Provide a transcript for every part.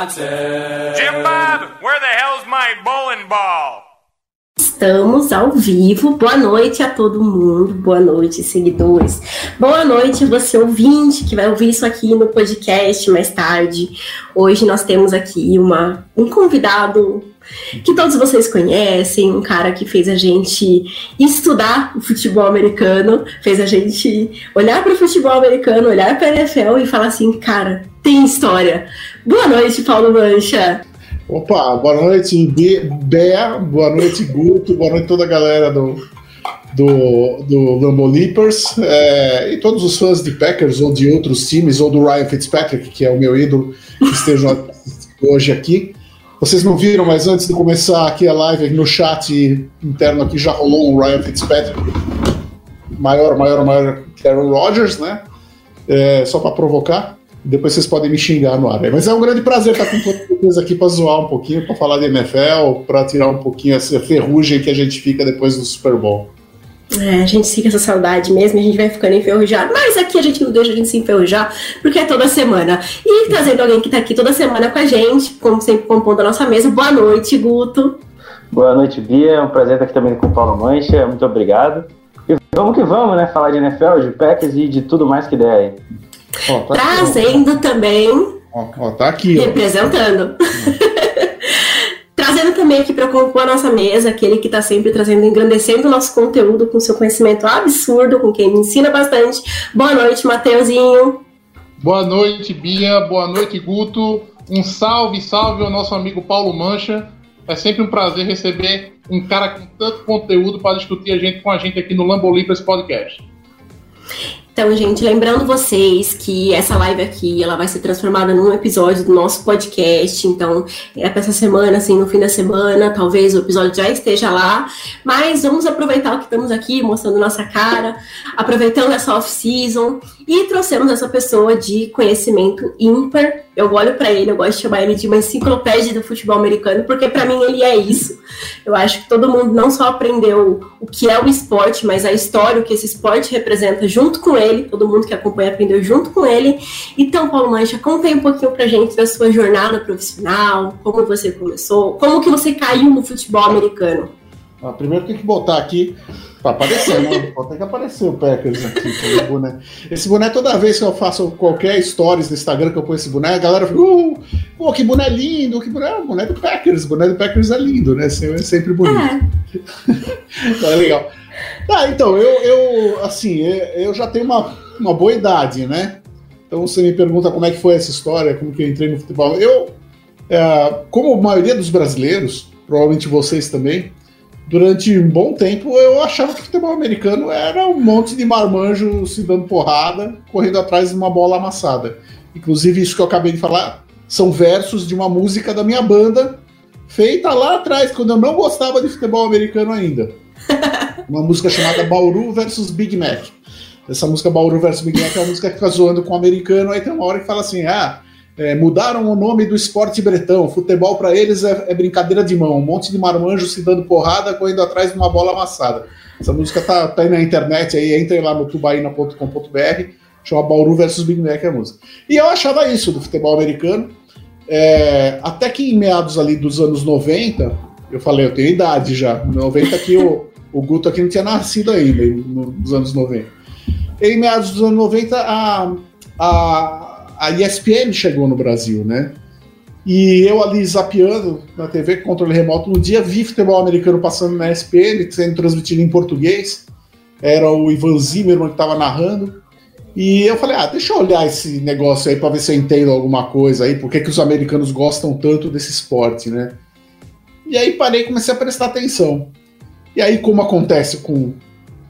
Wisconsin. Jim Bob, where the hell's my bowling ball? Estamos ao vivo. Boa noite a todo mundo. Boa noite, seguidores. Boa noite, você ouvinte que vai ouvir isso aqui no podcast mais tarde. Hoje nós temos aqui uma, um convidado que todos vocês conhecem, um cara que fez a gente estudar o futebol americano, fez a gente olhar para o futebol americano, olhar para a NFL e falar assim, cara, tem história. Boa noite, Paulo Mancha. Opa, boa noite, Be- Bea, boa noite, Guto, boa noite toda a galera do, do, do Lambo Leapers é, e todos os fãs de Packers ou de outros times, ou do Ryan Fitzpatrick, que é o meu ídolo, que estejam hoje aqui. Vocês não viram, mas antes de começar aqui a live, no chat interno aqui já rolou um Ryan Fitzpatrick, maior, maior, maior que Aaron Rodgers, né? É, só para provocar. Depois vocês podem me xingar no ar. Mas é um grande prazer estar com todos vocês aqui para zoar um pouquinho, para falar de NFL, para tirar um pouquinho essa ferrugem que a gente fica depois do Super Bowl. É, a gente fica essa saudade mesmo, a gente vai ficando enferrujado, mas aqui a gente não deixa a gente se enferrujar, porque é toda semana. E trazendo alguém que tá aqui toda semana com a gente, como sempre compondo a nossa mesa. Boa noite, Guto. Boa noite, Bia. É um prazer estar aqui também com o Paulo Mancha. Muito obrigado. E vamos que vamos, né? Falar de NFL, de Packers e de tudo mais que der aí. Ó, tá aqui, Trazendo também, ó, ó, tá aqui, representando. Trazendo também aqui para compor a nossa mesa, aquele que tá sempre trazendo, engrandecendo o nosso conteúdo com seu conhecimento absurdo, com quem me ensina bastante. Boa noite, Mateuzinho. Boa noite, Bia. Boa noite, Guto. Um salve, salve ao nosso amigo Paulo Mancha. É sempre um prazer receber um cara com tanto conteúdo para discutir a gente com a gente aqui no Lambo Libras Podcast. Então, gente, lembrando vocês que essa live aqui, ela vai ser transformada num episódio do nosso podcast. Então, é para essa semana, assim, no fim da semana, talvez o episódio já esteja lá. Mas vamos aproveitar que estamos aqui, mostrando nossa cara, aproveitando essa off-season. E trouxemos essa pessoa de conhecimento ímpar. Eu olho para ele, eu gosto de chamar ele de uma enciclopédia do futebol americano, porque para mim ele é isso. Eu acho que todo mundo não só aprendeu o que é o esporte, mas a história, o que esse esporte representa junto com ele. Todo mundo que acompanha aprendeu junto com ele. Então, Paulo Mancha, conta aí um pouquinho pra gente da sua jornada profissional, como você começou, como que você caiu no futebol americano. Ah, primeiro tem que botar aqui para aparecer, né? Tem que aparecer o Packers aqui com o boné. Esse boné, toda vez que eu faço qualquer stories no Instagram que eu ponho esse boné, a galera fica, uh, pô, que boné lindo, que boné, é o boné do Packers, o boné do Packers é lindo, né? É sempre bonito. É, Tá legal. Tá, então, eu, eu assim, eu eu já tenho uma, uma boa idade, né? Então você me pergunta como é que foi essa história, como que eu entrei no futebol. Eu, é, como a maioria dos brasileiros, provavelmente vocês também, durante um bom tempo eu achava que o futebol americano era um monte de marmanjo se dando porrada, correndo atrás de uma bola amassada. Inclusive, isso que eu acabei de falar são versos de uma música da minha banda, feita lá atrás, quando eu não gostava de futebol americano ainda. Uma música chamada Bauru versus Big Mac. Essa música Bauru versus Big Mac é uma música que fica zoando com o americano, aí tem uma hora que fala assim: ah, é, mudaram o nome do esporte bretão, futebol para eles é, é brincadeira de mão, um monte de marmanjo se dando porrada, correndo atrás de uma bola amassada. Essa música tá, tá aí na internet, aí entrem lá no tubaína.com.br, chama Bauru versus Big Mac é a música. E eu achava isso do futebol americano, é, até que em meados ali dos anos 90, eu falei, eu tenho idade já, 90 que o, o Guto aqui não tinha nascido ainda, no- nos anos 90. Em meados dos anos 90, a, a, a ESPN chegou no Brasil, né? E eu ali zapeando na TV com controle remoto, um dia vi futebol americano passando na ESPN, sendo transmitido em português. Era o Ivan Zimmerman que estava narrando. E eu falei, ah, deixa eu olhar esse negócio aí para ver se eu entendo alguma coisa aí, por que, que os americanos gostam tanto desse esporte, né? E aí parei e comecei a prestar atenção. E aí, como acontece com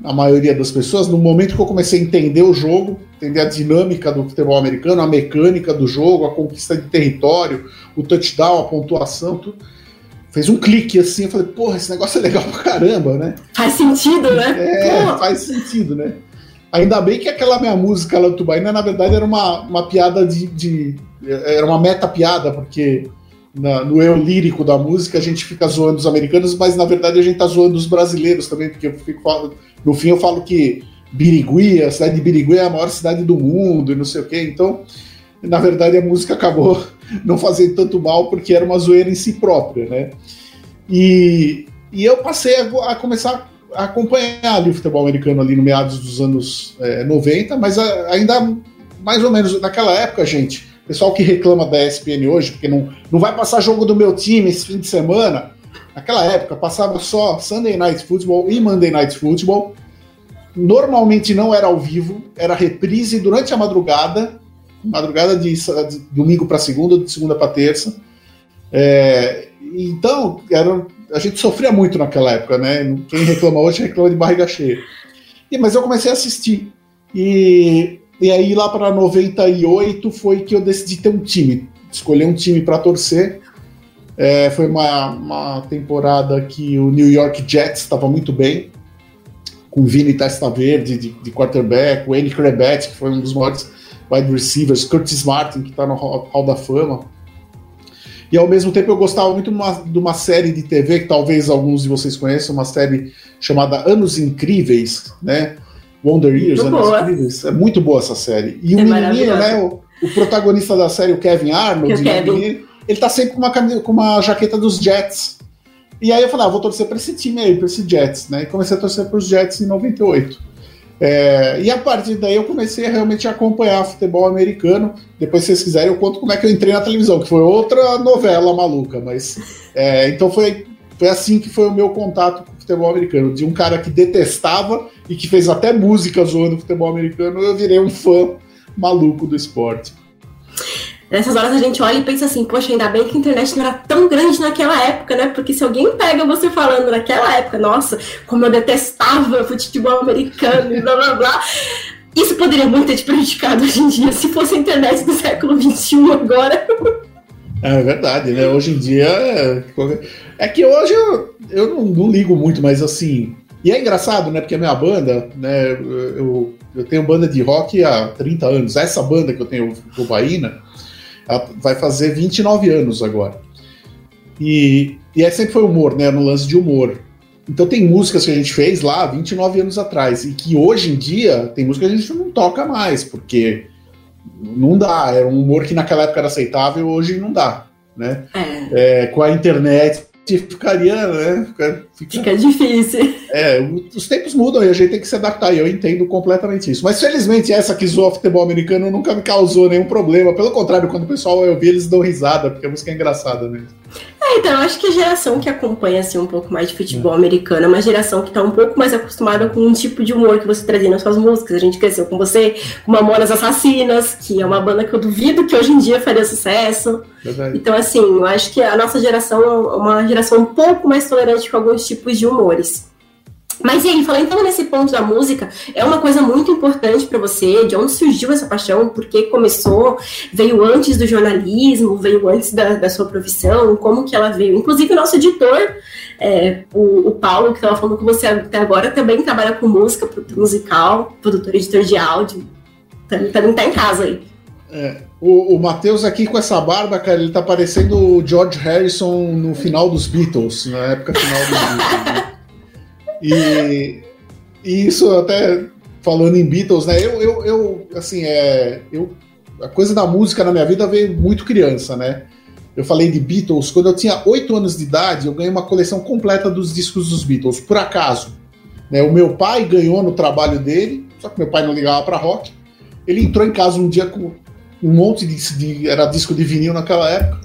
a maioria das pessoas, no momento que eu comecei a entender o jogo, entender a dinâmica do futebol americano, a mecânica do jogo, a conquista de território, o touchdown, a pontuação, tudo, fez um clique assim, eu falei, porra, esse negócio é legal pra caramba, né? Faz sentido, né? É, Pô, faz sentido, né? Ainda bem que aquela minha música lá do Tubaína, na verdade, era uma, uma piada de, de- Era uma meta-piada, porque na- no eu lírico da música a gente fica zoando os americanos, mas na verdade a gente tá zoando os brasileiros também, porque eu fico no fim eu falo que Birigui, a cidade de Birigui é a maior cidade do mundo e não sei o quê. Então, na verdade, a música acabou não fazendo tanto mal porque era uma zoeira em si própria, né? E, e eu passei a, a começar a acompanhar ali o futebol americano ali no meados dos anos eh, 90, mas a- ainda mais ou menos naquela época, gente, pessoal que reclama da ESPN hoje, porque não, não vai passar jogo do meu time esse fim de semana, naquela época passava só Sunday Night Football e Monday Night Football. Normalmente não era ao vivo, era reprise durante a madrugada, madrugada de, de domingo para segunda, de segunda para terça. É, então, era, a gente sofria muito naquela época, né? Quem reclama hoje reclama de barriga cheia. E, mas eu comecei a assistir. E, e aí, lá para 98, foi que eu decidi ter um time, escolher um time para torcer. É, foi uma, uma temporada que o New York Jets estava muito bem, com Vini Testaverde de, de quarterback, o Andy Krebet, que foi um dos maiores wide receivers, Curtis Martin, que está no Hall Hall da Fama. E ao mesmo tempo eu gostava muito de uma, de uma série de TV, que talvez alguns de vocês conheçam, uma série chamada Anos Incríveis, né? Wonder Years, Muito boa. Incríveis. É muito boa essa série. E É o maravilhosa. né? O, o protagonista da série, o Kevin Arnold, Que o né, Kevin. ele, ele tá sempre com uma, cami- com uma jaqueta dos Jets. E aí eu falei, ah, vou torcer para esse time aí, para esse Jets, né? E comecei a torcer para os Jets em 98. É, e a partir daí eu comecei a realmente acompanhar futebol americano. Depois, se vocês quiserem, eu conto como é que eu entrei na televisão, que foi outra novela maluca, mas. é, então foi, foi assim que foi o meu contato com o futebol americano. De um cara que detestava e que fez até música zoando o futebol americano, eu virei um fã maluco do esporte. Nessas horas a gente olha e pensa assim, poxa, ainda bem que a internet não era tão grande naquela época, né? Porque se alguém pega você falando naquela época, nossa, como eu detestava futebol americano e blá blá blá, isso poderia muito ter te prejudicado hoje em dia, se fosse a internet do século XXI agora. É verdade, né? Hoje em dia. É, é que hoje eu, eu não, não ligo muito, mas assim. E é engraçado, né? Porque a minha banda, né? Eu, eu tenho banda de rock há 30 anos. Essa banda que eu tenho, o Baína, ela vai fazer 29 anos agora. E, e é sempre foi humor, né? No lance de humor. Então tem músicas que a gente fez lá 29 anos atrás. E que hoje em dia tem música que a gente não toca mais, porque não dá. Era um humor que naquela época era aceitável, hoje não dá. Né? É, É, com a internet ficaria, né? Fica, fica- fica difícil. é, os tempos mudam e a gente tem que se adaptar, e eu entendo completamente isso. Mas felizmente essa que zoa futebol americano nunca me causou nenhum problema. Pelo contrário, quando o pessoal vai ouvir, eles dão risada, porque a música é engraçada mesmo. É, então, eu acho que a geração que acompanha assim, um pouco mais de futebol americano é uma geração que tá um pouco mais acostumada com um tipo de humor que você trazia nas suas músicas. A gente cresceu com você, com Mamonas Assassinas, que é uma banda que eu duvido que hoje em dia faria sucesso. Verdade. Então, assim, eu acho que a nossa geração é uma geração um pouco mais tolerante com alguns tipos de humores. Mas e aí, falando então nesse ponto da música, é uma coisa muito importante para você? De onde surgiu essa paixão? Por que começou? Veio antes do jornalismo? Veio antes da, da sua profissão? Como que ela veio? Inclusive, o nosso editor, é, o, o Paulo, que estava falando com você até agora, também trabalha com música, musical, produtor, editor de áudio. Também, também tá em casa aí. O, o Matheus aqui com essa barba, cara, ele tá parecendo o George Harrison no final dos Beatles, na época final dos Beatles. E, e isso até falando em Beatles, né? Eu, eu, eu assim, é, eu, a coisa da música na minha vida veio muito criança, né? Eu falei de Beatles, quando eu tinha 8 anos de idade, eu ganhei uma coleção completa dos discos dos Beatles, por acaso. Né? O meu pai ganhou no trabalho dele, só que meu pai não ligava para rock. Ele entrou em casa um dia com um monte de, de era disco de vinil naquela época.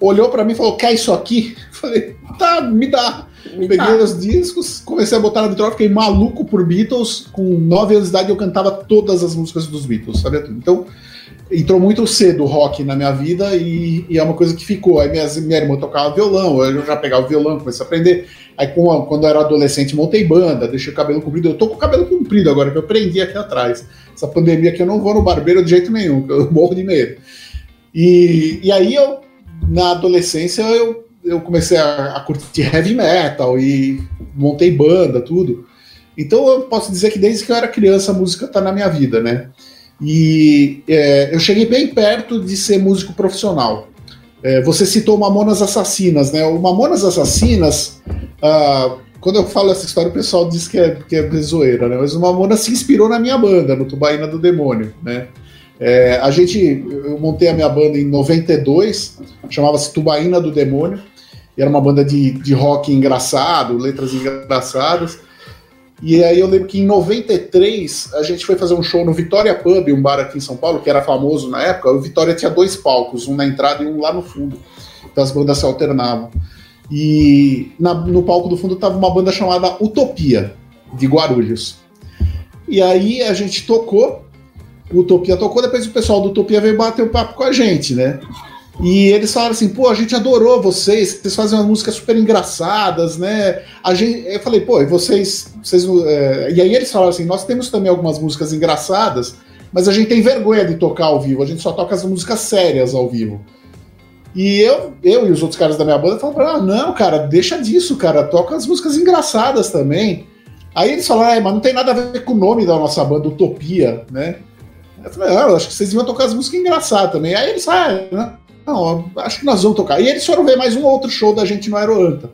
Olhou para mim e falou: "Quer isso aqui?" Falei: "Tá, me dá". Peguei os discos, comecei a botar na vitrola, fiquei maluco por Beatles. Com 9 anos de idade eu cantava todas as músicas dos Beatles, sabia tudo. Então, entrou muito cedo o rock na minha vida e, e é uma coisa que ficou. Aí minhas, minha irmã tocava violão, eu já pegava o violão, comecei a aprender. Aí a- quando eu era adolescente montei banda, deixei o cabelo comprido. Eu tô com o cabelo comprido agora, que eu prendi aqui atrás. Essa pandemia aqui eu não vou no barbeiro de jeito nenhum, eu morro de medo. E, e aí eu, na adolescência, eu, eu comecei a, a curtir heavy metal e montei banda, tudo. Então eu posso dizer que desde que eu era criança a música tá na minha vida, né? E é, eu cheguei bem perto de ser músico profissional. É, você citou Mamonas Assassinas, né? O Mamonas Assassinas, ah, quando eu falo essa história, o pessoal diz que é, que é zoeira, né? Mas o Mamonas se inspirou na minha banda, no Tubaína do Demônio, né? É, a gente, eu montei a minha banda em 92, chamava-se Tubaína do Demônio, era uma banda de, de rock engraçado, letras engraçadas. E aí eu lembro que em 93 a gente foi fazer um show no Vitória Pub, um bar aqui em São Paulo, que era famoso na época. O Vitória tinha dois palcos, um na entrada e um lá no fundo. Então as bandas se alternavam. E na- no palco do fundo tava uma banda chamada Utopia, de Guarulhos. E aí a gente tocou, o Utopia tocou, depois o pessoal do Utopia veio bater um papo com a gente, né? E eles falaram assim, pô, a gente adorou vocês, vocês fazem umas músicas super engraçadas, né? A gente, eu falei, pô, e vocês, vocês é, e aí eles falaram assim, nós temos também algumas músicas engraçadas, mas a gente tem vergonha de tocar ao vivo, a gente só toca as músicas sérias ao vivo. E eu, eu e os outros caras da minha banda falaram, ah, não, cara, deixa disso, cara, toca as músicas engraçadas também. Aí eles falaram, é, mas não tem nada a ver com o nome da nossa banda, Utopia, né? Eu falei, ah, eu acho que vocês iam tocar as músicas engraçadas também. Aí eles, ah, né? Não, acho que nós vamos tocar. E eles foram ver mais um outro show da gente no Aeroanta.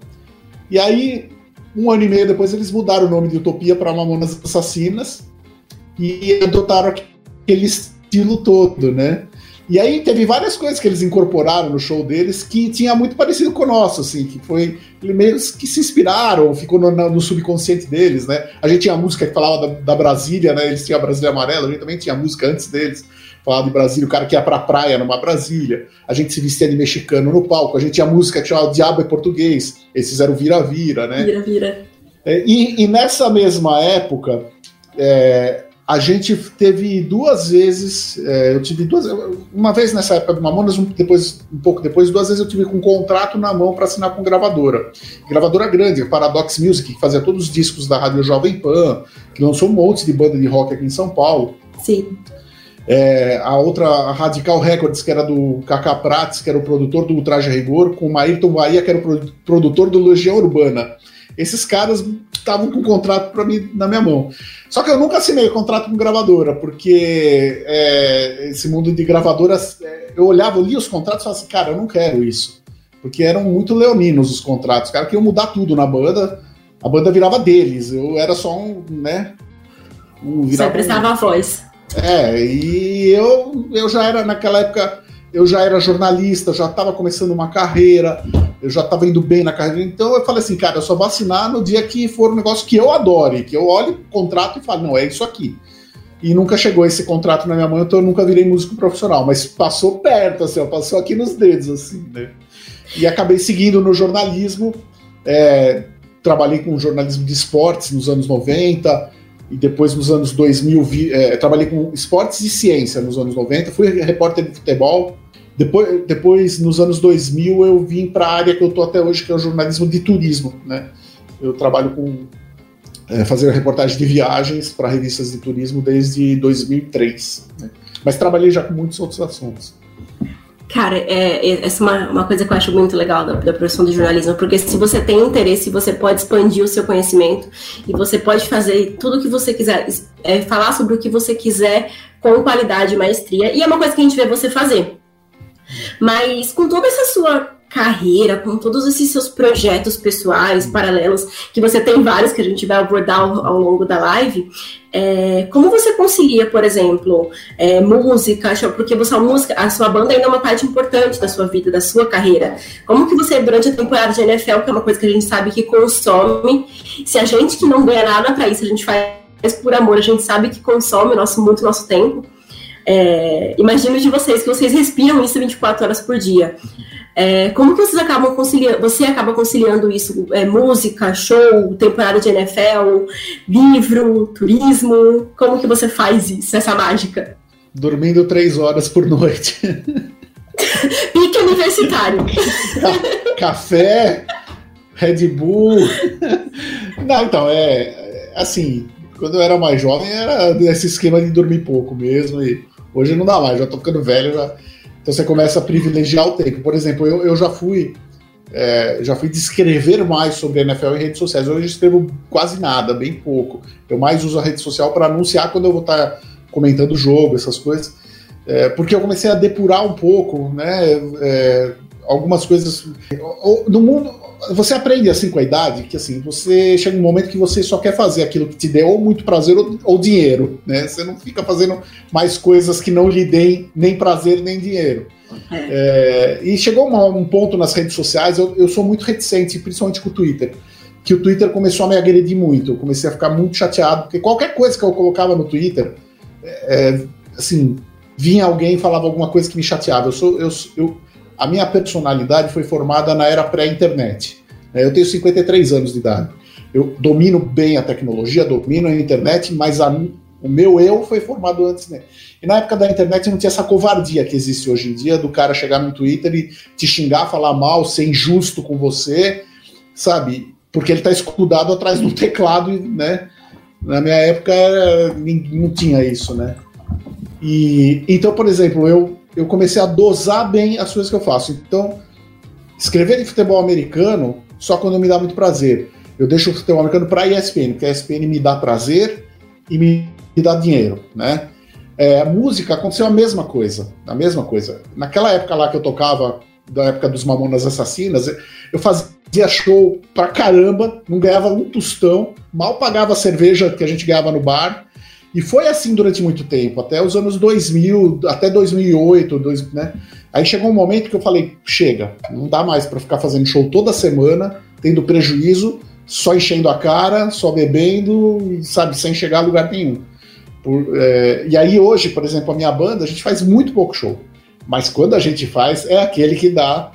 E aí, um ano e meio depois, eles mudaram o nome de Utopia para Mamonas Assassinas e adotaram aquele estilo todo, né? E aí teve várias coisas que eles incorporaram no show deles que tinha muito parecido com o nosso, assim, que foi meio que se inspiraram, ficou no, no subconsciente deles, né? A gente tinha música que falava da, da Brasília, né? Eles tinham a Brasília Amarela, a gente também tinha música antes deles, falava de Brasília, o cara que ia pra praia numa Brasília, a gente se vestia de mexicano no palco, a gente tinha música que chamava Diabo é Português, esses fizeram Vira-Vira, né? Vira, vira. É, E, e nessa mesma época, é, a gente teve duas vezes, é, eu tive duas, uma vez nessa época do Mamonas, um, depois, um pouco depois, duas vezes eu tive com um contrato na mão para assinar com gravadora. Gravadora grande, Paradox Music, que fazia todos os discos da Rádio Jovem Pan, que lançou um monte de banda de rock aqui em São Paulo. Sim. É, a outra, a Radical Records, que era do Kaká Prates, que era o produtor do Ultraje Rigor, com o Ayrton Bahia, que era o pro- produtor do Legião Urbana. Esses caras estavam com um contrato para mim na minha mão. Só que eu nunca assinei contrato com gravadora, porque é, esse mundo de gravadoras, é, eu olhava, eu lia os contratos e falava assim, cara, eu não quero isso. Porque eram muito leoninos os contratos. Os caras queriam mudar tudo na banda, a banda virava deles. Eu era só um, né? Um, Você virava um- prestava a voz. É, e eu, eu já era, naquela época, eu já era jornalista, já estava começando uma carreira, eu já estava indo bem na carreira, então eu falei assim, cara, eu só vou assinar no dia que for um negócio que eu adore, que eu olhe contrato e falo, não, é isso aqui. E nunca chegou esse contrato na minha mão, então eu nunca virei músico profissional, mas passou perto, assim, ó, passou aqui nos dedos, assim, né? E acabei seguindo no jornalismo, é, trabalhei com jornalismo de esportes nos anos 90, e depois nos anos 2000 vi, é, trabalhei com esportes e ciência nos anos 90, fui repórter de futebol. Depois, depois nos anos 2000, eu vim para a área que eu estou até hoje, que é o jornalismo de turismo. Né? Eu trabalho com é, fazer reportagem de viagens para revistas de turismo desde 2003. Né? Mas trabalhei já com muitos outros assuntos. Cara, é, é- essa é uma, uma coisa que eu acho muito legal da, da profissão de jornalismo, porque se você tem interesse, você pode expandir o seu conhecimento e você pode fazer tudo o que você quiser, é, falar sobre o que você quiser com qualidade e maestria, e é uma coisa que a gente vê você fazer. Mas com toda essa sua carreira, com todos esses seus projetos pessoais, paralelos, que você tem vários que a gente vai abordar ao, ao longo da live, é, como você concilia, por exemplo, é, música, porque você, a música, a sua banda ainda é uma parte importante da sua vida, da sua carreira. Como que você, durante a temporada de NFL, que é uma coisa que a gente sabe que consome, se a gente que não ganha nada pra isso, a gente faz por amor, a gente sabe que consome nosso, muito nosso tempo. É, imagino de vocês que vocês respiram isso 24 horas por dia. É, como que vocês acabam conciliando, você acaba conciliando isso? É, música, show, temporada de NFL, livro, turismo? Como que você faz isso, essa mágica? dormindo três horas por noite. Pique universitário. Ca- Café, Red Bull. Não, então, é, é, assim, quando eu era mais jovem era esse esquema de dormir pouco mesmo, e hoje não dá mais, já tô ficando velho, já, então você começa a privilegiar o tempo. Por exemplo, eu, eu já fui é, já fui descrever mais sobre a NFL em redes sociais. Hoje eu escrevo quase nada, bem pouco. Eu mais uso a rede social para anunciar quando eu vou estar comentando o jogo, essas coisas. É, porque eu comecei a depurar um pouco, né? é, algumas coisas. No mundo, você aprende assim com a idade que assim, você chega um momento que você só quer fazer aquilo que te dê ou muito prazer ou, ou dinheiro, né? Você não fica fazendo mais coisas que não lhe deem nem prazer nem dinheiro. É, e chegou uma- um ponto nas redes sociais, eu, eu sou muito reticente, principalmente com o Twitter, que o Twitter começou a me agredir muito. Eu comecei a ficar muito chateado, porque qualquer coisa que eu colocava no Twitter, é, assim, vinha alguém e falava alguma coisa que me chateava. Eu sou, eu, eu- a minha personalidade foi formada na era pré-internet. né? Eu tenho 53 anos de idade. Eu domino bem a tecnologia, domino a internet, mas a- o meu eu foi formado antes, né? E na época da internet não tinha essa covardia que existe hoje em dia do cara chegar no Twitter e te xingar, falar mal, ser injusto com você, sabe? Porque ele tá escudado atrás do teclado, né? Na minha época não tinha isso, né? E então, por exemplo, eu, eu comecei a dosar bem as coisas que eu faço. Então, escrever de futebol americano só quando me dá muito prazer. Eu deixo o futebol americano para a ESPN, porque a ESPN me dá prazer e me, me dá dinheiro, né? É, música aconteceu a mesma coisa, a mesma coisa. Naquela época lá que eu tocava, da época dos Mamonas Assassinas, eu fazia show pra caramba, não ganhava um tostão, mal pagava a cerveja que a gente ganhava no bar, e foi assim durante muito tempo, até os anos 2000, até 2008, dois, né? Aí chegou um momento que eu falei, chega, não dá mais pra ficar fazendo show toda semana, tendo prejuízo, só enchendo a cara, só bebendo, sabe, sem chegar a lugar nenhum. Por, é, e aí hoje, por exemplo, a minha banda, a gente faz muito pouco show. Mas quando a gente faz, é aquele que dá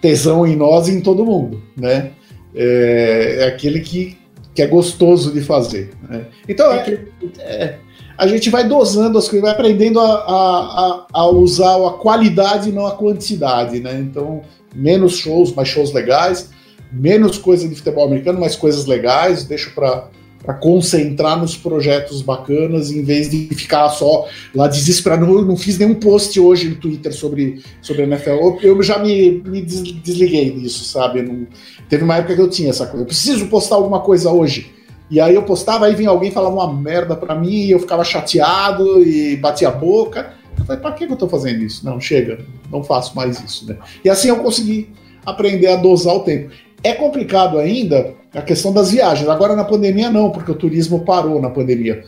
tesão em nós e em todo mundo, né? É, é aquele que, que é gostoso de fazer. né? Então, é, é, a gente vai dosando as coisas, vai aprendendo a, a, a, a usar a qualidade e não a quantidade, né? Então, menos shows, mais shows legais, menos coisa de futebol americano, mais coisas legais, deixo para para concentrar nos projetos bacanas em vez de ficar só lá desesperado. Não, não fiz nenhum post hoje no Twitter sobre, sobre a NFL. Eu, eu já me, me des- desliguei disso, sabe? Não- teve uma época que eu tinha essa coisa. Eu preciso postar alguma coisa hoje. E aí eu postava, aí vinha alguém falava uma merda pra mim, e eu ficava chateado e batia a boca. Eu falei, que que eu tô fazendo isso? Não, chega, não faço mais isso, né? E assim eu consegui aprender a dosar o tempo. É complicado ainda a questão das viagens. Agora na pandemia não, porque o turismo parou na pandemia.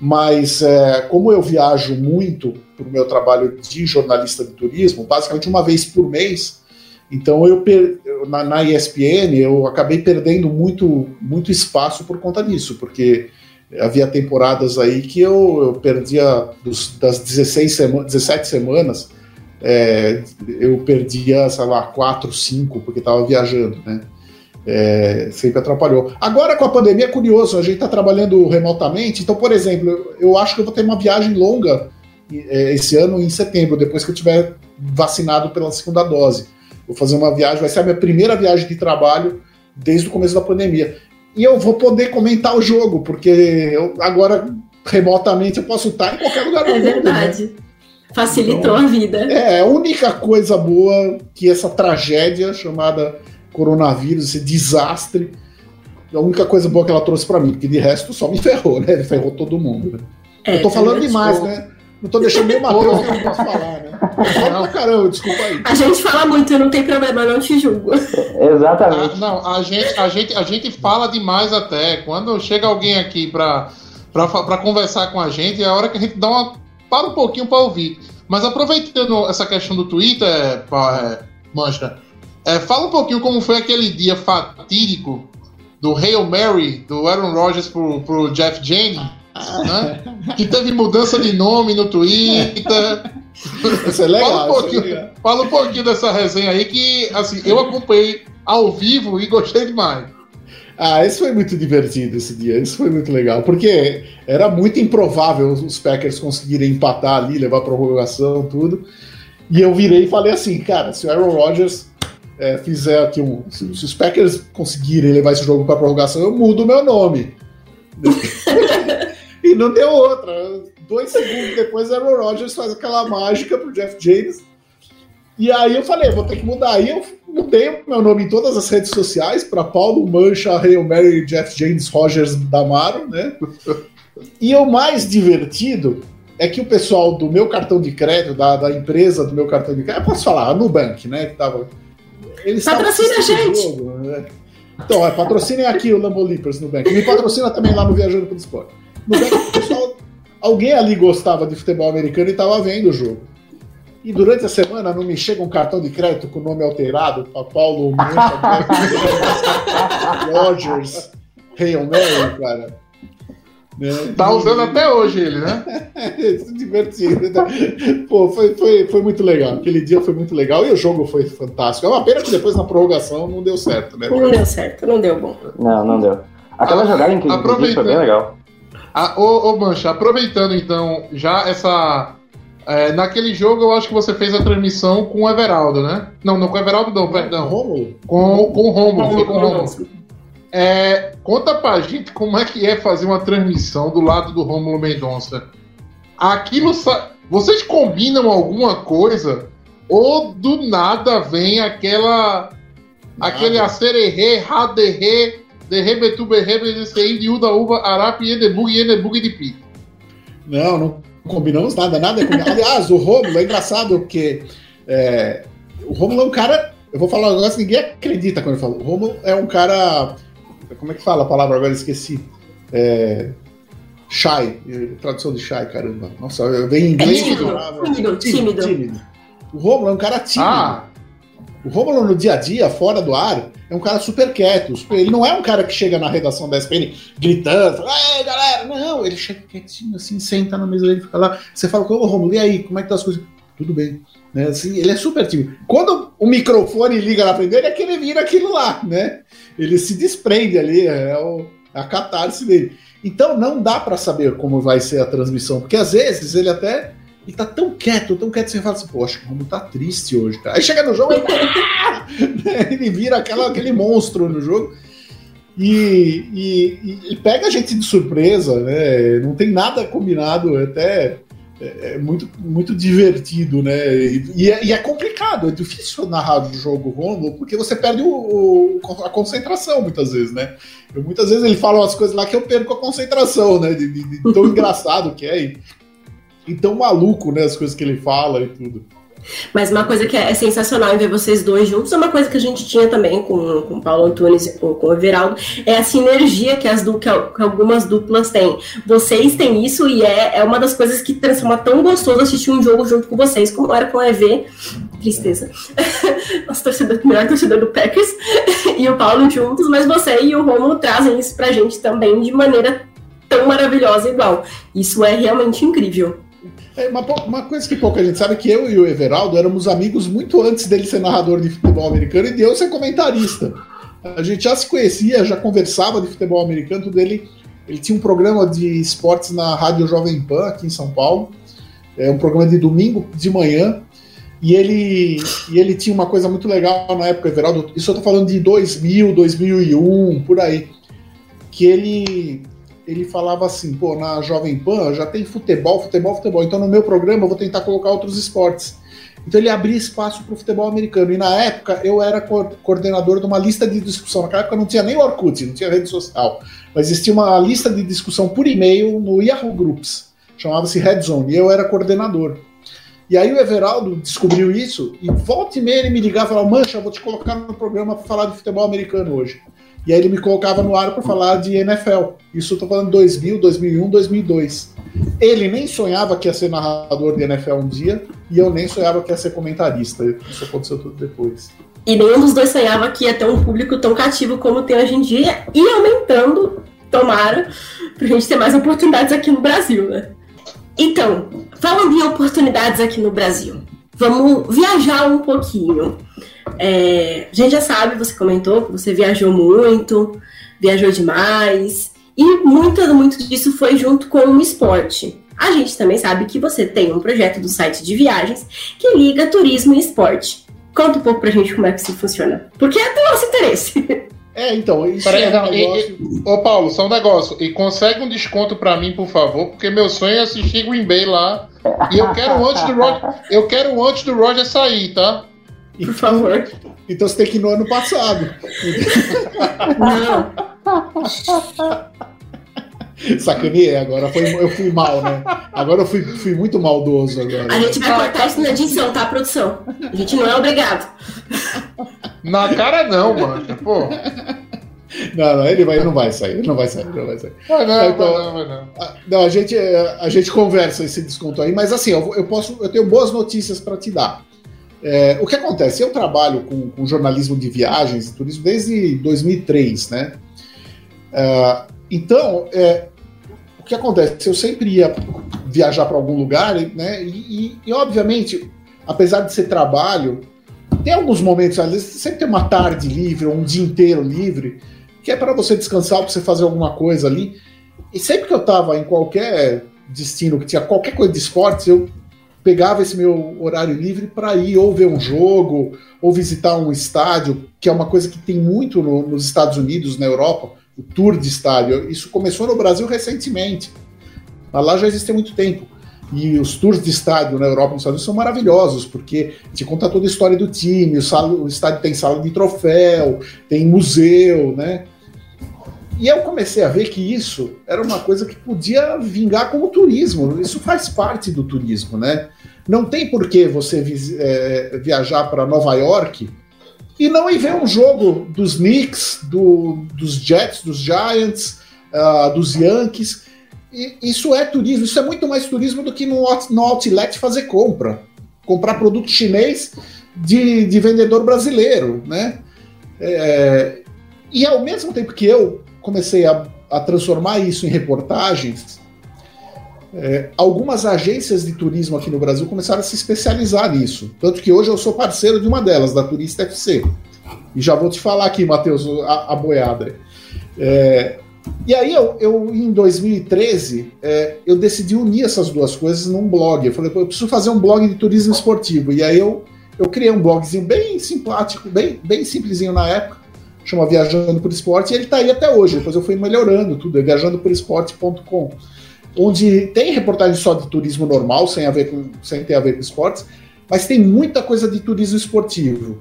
Mas é, como eu viajo muito para o meu trabalho de jornalista de turismo, basicamente uma vez por mês, então eu, na, na ESPN eu acabei perdendo muito, muito espaço por conta disso, porque havia temporadas aí que eu, eu perdia dos- das 16 sema 17 semanas, é, eu perdia, sei lá, 4, 5, porque estava viajando, né? É, sempre atrapalhou. Agora com a pandemia é curioso, a gente está trabalhando remotamente, então, por exemplo, eu, acho que eu vou ter uma viagem longa é, esse ano em setembro, depois que eu tiver vacinado pela segunda dose. Vou fazer uma viagem, vai ser a minha primeira viagem de trabalho desde o começo da pandemia. E eu vou poder comentar o jogo, porque eu, agora remotamente eu posso estar em qualquer lugar do É mundo. né? verdade. Facilitou a vida. É, a única coisa boa que essa tragédia chamada coronavírus, esse desastre, a única coisa boa que ela trouxe pra mim, porque de resto só me ferrou, né? Ele ferrou todo mundo. É, eu tô falando demais, né? Não tô deixando nem o Matheus que eu não posso falar, né? Eu falo pra caramba, desculpa aí. A gente fala muito, não tem problema, não te julgo. Exatamente. Ah, não, a gente, a, gente, a gente fala demais até. Quando chega alguém aqui pra, pra, pra conversar com a gente, é a hora que a gente dá uma. para um pouquinho pra ouvir. Mas aproveitando essa questão do Twitter, pa- é, Mancha, é, fala um pouquinho como foi aquele dia fatídico do Hail Mary, do Aaron Rodgers pro, pro Jeff Jennings, né? Que teve mudança de nome no Twitter. Isso é legal. Fala um é pouquinho. legal. Fala um pouquinho dessa resenha aí que, assim, eu acompanhei ao vivo e gostei demais. Ah, esse foi muito divertido esse dia, isso foi muito legal, porque era muito improvável os Packers conseguirem empatar ali, levar prorrogação, tudo. E eu virei e falei assim, cara, se o Aaron Rodgers é, fizer aqui um. Se, os Packers conseguirem levar esse jogo para prorrogação, eu mudo o meu nome. e não deu outra. Dois segundos depois, Aaron Rodgers faz aquela mágica pro Jeff James. E aí eu falei, vou ter que mudar. Aí eu mudei o meu nome em todas as redes sociais para Paulo Mancha, Hail Mary, Jeff James, Rogers Damaro, né? E o mais divertido é que o pessoal do meu cartão de crédito, da, da empresa do meu cartão de crédito, eu posso falar, a Nubank, né? Que tava, eles Patrocina a gente! Jogo, né? Então, é, patrocinem aqui o Lambo Leapers Nubank. Me patrocina também lá no Viajando pelo Esporte. Nubank, o pessoal, alguém ali gostava de futebol americano e estava vendo o jogo. E durante a semana não me chega um cartão de crédito com o nome alterado para Paulo Mancha, Rogers, Hail Mary, cara. Né? Tá usando até hoje ele, né? divertido. Pô, foi, foi, foi muito legal. Aquele dia foi muito legal e o jogo foi fantástico. É uma pena que depois na prorrogação não deu certo, né? Não deu certo, não deu bom. Não, não deu. Aquela Ah, jogada inclusive foi bem legal. Ah, ô, ô Mancha, aproveitando então já essa. é, naquele jogo eu acho que você fez a transmissão com o Everaldo, né? Não, não com o Everaldo, não, perdão. Rômulo? Com, com o Romulo, foi com o Romulo. É, conta pra gente como é que é fazer uma transmissão do lado do Rômulo Mendonça. Aquilo. Vocês combinam alguma coisa? Ou do nada vem aquela. Aquele acererê, raderê, derre, betuberê, de uda, uva, arape, edebug, edebug de pi. Não, não combinamos nada, nada é combinado. Aliás, o Rômulo é engraçado porque é, o Rômulo é um cara. Eu vou falar um negócio que ninguém acredita quando eu falo. O Rômulo é um cara. Como é que fala a palavra agora? Esqueci. É, shy. Tradução de shy, caramba. Nossa, eu venho em inglês. Tímido, eu- tímido, tímido. tímido. O Rômulo é um cara tímido. Ah, O Rômulo no dia a dia, fora do ar, é um cara super quieto. Ele não é um cara que chega na redação da SPN gritando, fala, ei galera, não, ele chega quietinho assim, senta na mesa dele, fica lá. Você fala, ô Rômulo, e aí, como é que tá as coisas? Tudo bem. Né? Assim, ele é super tímido. Quando o microfone liga na frente dele, é que ele vira aquilo lá, né? Ele se desprende ali, é o- a catarse dele. Então não dá pra saber como vai ser a transmissão, porque às vezes ele até ele tá tão quieto, tão quieto, você fala assim, pô, acho que o Romulo tá triste hoje, cara. Aí chega no jogo, ele, ele vira aquela, aquele monstro no jogo. E, e- e- e pega a gente de surpresa, né? Não tem nada combinado, é até é, é muito, muito divertido, né? E, e é, e é complicado, é difícil narrar o jogo Romulo, porque você perde o, o- a concentração muitas vezes, né? Eu, muitas vezes ele fala umas coisas lá que eu perco a concentração, né? De, de- de tão engraçado que é. E, e tão maluco, né? As coisas que ele fala e tudo. Mas uma coisa que é sensacional em ver vocês dois juntos é uma coisa que a gente tinha também com, com o Paulo Antunes e com, com o Everaldo, é a sinergia que, as du- que que algumas duplas têm. Vocês têm isso e é, é uma das coisas que transforma tão gostoso assistir um jogo junto com vocês, como era com o EV. Tristeza. Nosso torcedor, melhor torcedor do Packers e o Paulo juntos, mas você e o Romulo trazem isso pra gente também de maneira tão maravilhosa igual. Isso é realmente incrível. É uma, uma coisa que pouca gente sabe é que eu e o Everaldo éramos amigos muito antes dele ser narrador de futebol americano e de eu ser comentarista. A gente já se conhecia, já conversava de futebol americano, tudo ele, ele tinha um programa de esportes na Rádio Jovem Pan, aqui em São Paulo. É um programa de domingo de manhã. E ele, e ele tinha uma coisa muito legal na época, Everaldo. Isso eu tô falando de 2000, 2001, por aí. Que ele, ele falava assim, pô, na Jovem Pan já tem futebol, futebol, futebol. Então no meu programa eu vou tentar colocar outros esportes. Então ele abria espaço para o futebol americano. E na época eu era co- coordenador de uma lista de discussão. Naquela época não tinha nem Orkut, não tinha rede social. Mas existia uma lista de discussão por e-mail no Yahoo Groups. Chamava-se Red Zone. E eu era coordenador. E aí o Everaldo descobriu isso e volta e meia ele me ligava e falava, Mancha, vou te colocar no programa para falar de futebol americano hoje. E aí ele me colocava no ar para falar de NFL. Isso eu tô falando 2000, 2001, 2002. Ele nem sonhava que ia ser narrador de NFL um dia e eu nem sonhava que ia ser comentarista. Isso aconteceu tudo depois. E nenhum dos dois sonhava que ia ter um público tão cativo como tem hoje em dia e aumentando, tomara, pra gente ter mais oportunidades aqui no Brasil, né? Então, falando em oportunidades aqui no Brasil, vamos viajar um pouquinho. É, a gente já sabe, você comentou que você viajou muito, viajou demais. E muito, muito disso foi junto com o esporte. A gente também sabe que você tem um projeto do site de viagens que liga turismo e esporte. Conta um pouco pra gente como é que isso funciona. Porque é do nosso interesse. É, então, isso Peraí, é um e- negócio... e- Ô Paulo, só um negócio. E consegue um desconto pra mim, por favor, porque meu sonho é assistir Green Bay lá. E eu quero antes do Roger, eu quero antes do Roger sair, tá? Por favor. Então você tem que ir no ano passado. Não. Sacaneei, agora foi, eu fui mal, né? Agora eu fui, fui muito maldoso agora. A gente vai cortar isso na edição, tá, produção? A gente não é obrigado. Na cara não, mano. Pô. Não, não, ele, vai, não vai sair, ele não vai sair, não vai sair. Vai não, Então- vai não, vai não. Ah, Não, a gente, a gente conversa esse desconto aí, mas assim, eu, eu posso, eu tenho boas notícias para te dar. É, o que acontece? Eu trabalho com, com jornalismo de viagens e turismo desde 2003, né? Ah, então, é, o que acontece? Eu sempre ia viajar para algum lugar, né? E, e- e, obviamente, apesar de ser trabalho, tem alguns momentos, às vezes, sempre tem uma tarde livre ou um dia inteiro livre, que é para você descansar, para você fazer alguma coisa ali. E sempre que eu estava em qualquer destino que tinha qualquer coisa de esportes, eu pegava esse meu horário livre para ir ou ver um jogo, ou visitar um estádio, que é uma coisa que tem muito no- nos Estados Unidos, na Europa, o tour de estádio. Isso começou no Brasil recentemente, mas lá já existe há muito tempo. E os tours de estádio na Europa e nos Estados Unidos são maravilhosos, porque te conta toda a história do time, o, o estádio tem sala de troféu, tem museu, né? E eu comecei a ver que isso era uma coisa que podia vingar como turismo. Isso faz parte do turismo, né? Não tem por que você vi- é, viajar para Nova York e não ir ver um jogo dos Knicks, do- dos Jets, dos Giants, ah, dos Yankees. E isso é turismo. Isso é muito mais turismo do que no, out- no outlet fazer compra. Comprar produto chinês de, de vendedor brasileiro, né? É, e ao mesmo tempo que eu comecei a, a transformar isso em reportagens, é, algumas agências de turismo aqui no Brasil começaram a se especializar nisso. Tanto que hoje eu sou parceiro de uma delas, da Turista FC. E já vou te falar aqui, Matheus, a, a boiada. É, e aí, eu, eu, em 2013, é, eu decidi unir essas duas coisas num blog. Eu falei, eu preciso fazer um blog de turismo esportivo. E aí eu, eu criei um blogzinho bem simpático, bem, bem simplesinho na época, chama Viajando por Esporte, e ele está aí até hoje. Depois eu fui melhorando tudo, é viajandoporesporte.com, onde tem reportagem só de turismo normal, sem, com, sem ter a ver com esportes, mas tem muita coisa de turismo esportivo.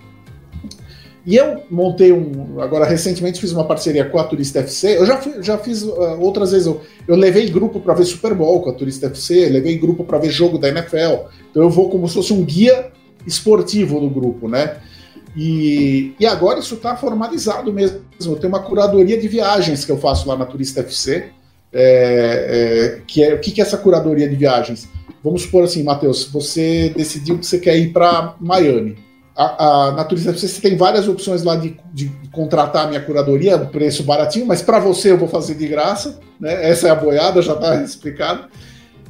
E eu montei um. Agora, recentemente fiz uma parceria com a Turista FC. Eu já, fui- já fiz uh, outras vezes. Eu, eu levei grupo para ver Super Bowl com a Turista FC, levei grupo para ver jogo da NFL. Então eu vou como se fosse um guia esportivo do grupo, né? E, e agora isso está formalizado mesmo. Tenho uma curadoria de viagens que eu faço lá na Turista FC. é, é, que é, o que, que é essa curadoria de viagens? Vamos supor assim, Matheus, você decidiu que você quer ir para Miami a, a Natureza FC você tem várias opções lá de, de contratar a minha curadoria, preço baratinho, mas para você eu vou fazer de graça, né? Essa é a boiada, já está explicado.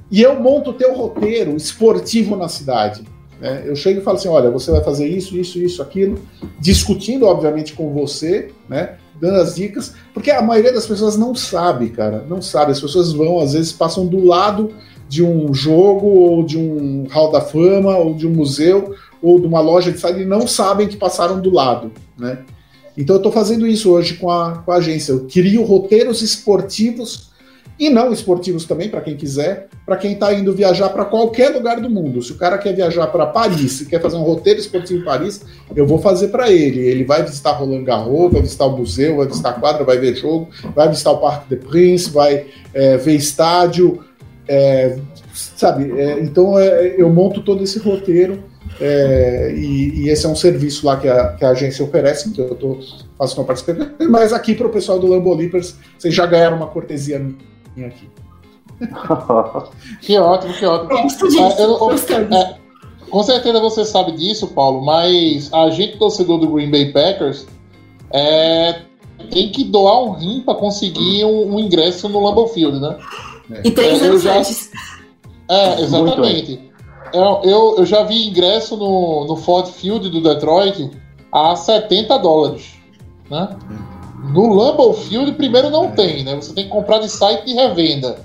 E eu monto o teu roteiro esportivo na cidade. Né? Eu chego e falo assim: olha, você vai fazer isso, isso, isso, aquilo, discutindo, obviamente, com você, né? Dando as dicas, porque a maioria das pessoas não sabe, cara, não sabe. As pessoas vão, às vezes, passam do lado de um jogo, ou de um hall da fama, ou de um museu, ou de uma loja de site e não sabem que passaram do lado, né? Então eu estou fazendo isso hoje com a, com a agência. Eu crio roteiros esportivos e não esportivos também, para quem quiser, para quem está indo viajar para qualquer lugar do mundo. Se o cara quer viajar para Paris e quer fazer um roteiro esportivo em Paris, eu vou fazer para ele. Ele vai visitar Roland Garros, vai visitar o museu, vai visitar a quadra, vai ver jogo, vai visitar o Parque de Prince, vai é, ver estádio, é, sabe? É, então é, eu monto todo esse roteiro é, e, e, esse é um serviço lá que a, que a agência oferece, que eu tô, faço uma participação. Mas aqui para o pessoal do Lambolipers, vocês já ganharam uma cortesia minha aqui. que ótimo, que ótimo. É, eu, é, com certeza você sabe disso, Paulo, mas a gente, torcedor do Green Bay Packers, é, tem que doar um rim para conseguir um, um, ingresso no Lambeau Field, né? E três eu anos já, antes. É, exatamente. Eu, eu, eu, já vi ingresso no, no Ford Field do Detroit a 70 dólares. Né? No Lambeau Field, primeiro não tem, né? Você tem que comprar de site de revenda.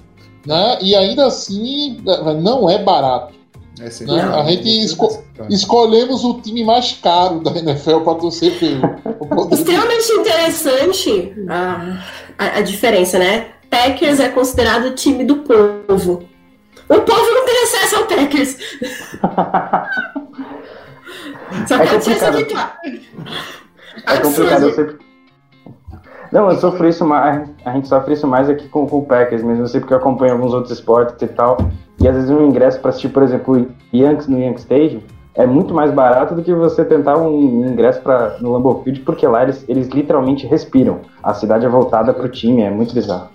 Né? E ainda assim, não é barato. É, sim. Né? A gente esco- escolhemos o time mais caro da NFL para torcer pelo. Extremamente interessante a, a, a diferença, né? Packers é considerado o time do povo. O povo não tem acesso ao Packers. Só É pode ser complicado. É complicado, eu sempre. Não, eu sofro isso mais. A gente sofre isso mais aqui com, com o Packers mesmo. Eu sei porque eu acompanho alguns outros esportes e tal. E às vezes um ingresso pra assistir, por exemplo, o Yankees no Yankee Stadium é muito mais barato do que você tentar um ingresso pra, no Lambeau Field, porque lá eles, eles literalmente respiram. A cidade é voltada pro time, é muito bizarro.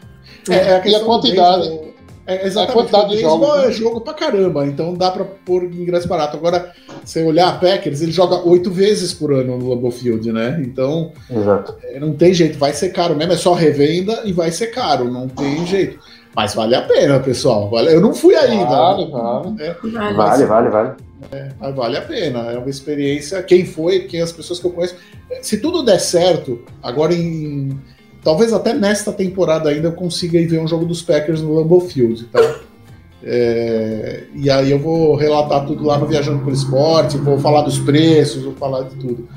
É, é E a questão do quantidade. É, exatamente. A quantidade de jogos, né? é jogo pra caramba, então dá pra pôr ingresso barato. Agora, você olhar a Packers, ele joga oito vezes por ano no Lambeau Field, né? Então, Exato. é, não tem jeito, vai ser caro mesmo, é só revenda e vai ser caro, não tem jeito. Mas vale a pena, pessoal. Vale- Eu não fui ainda. Vale, vale. Vale. Vale, vale, vale. Mas vale a pena, é uma experiência. Quem foi, quem as pessoas que eu conheço. Se tudo der certo, agora em. Talvez até nesta temporada ainda eu consiga ir ver um jogo dos Packers no Lambeau Field, tá? É, e aí eu vou relatar tudo lá no Viajando por Esporte, vou falar dos preços, vou falar de tudo.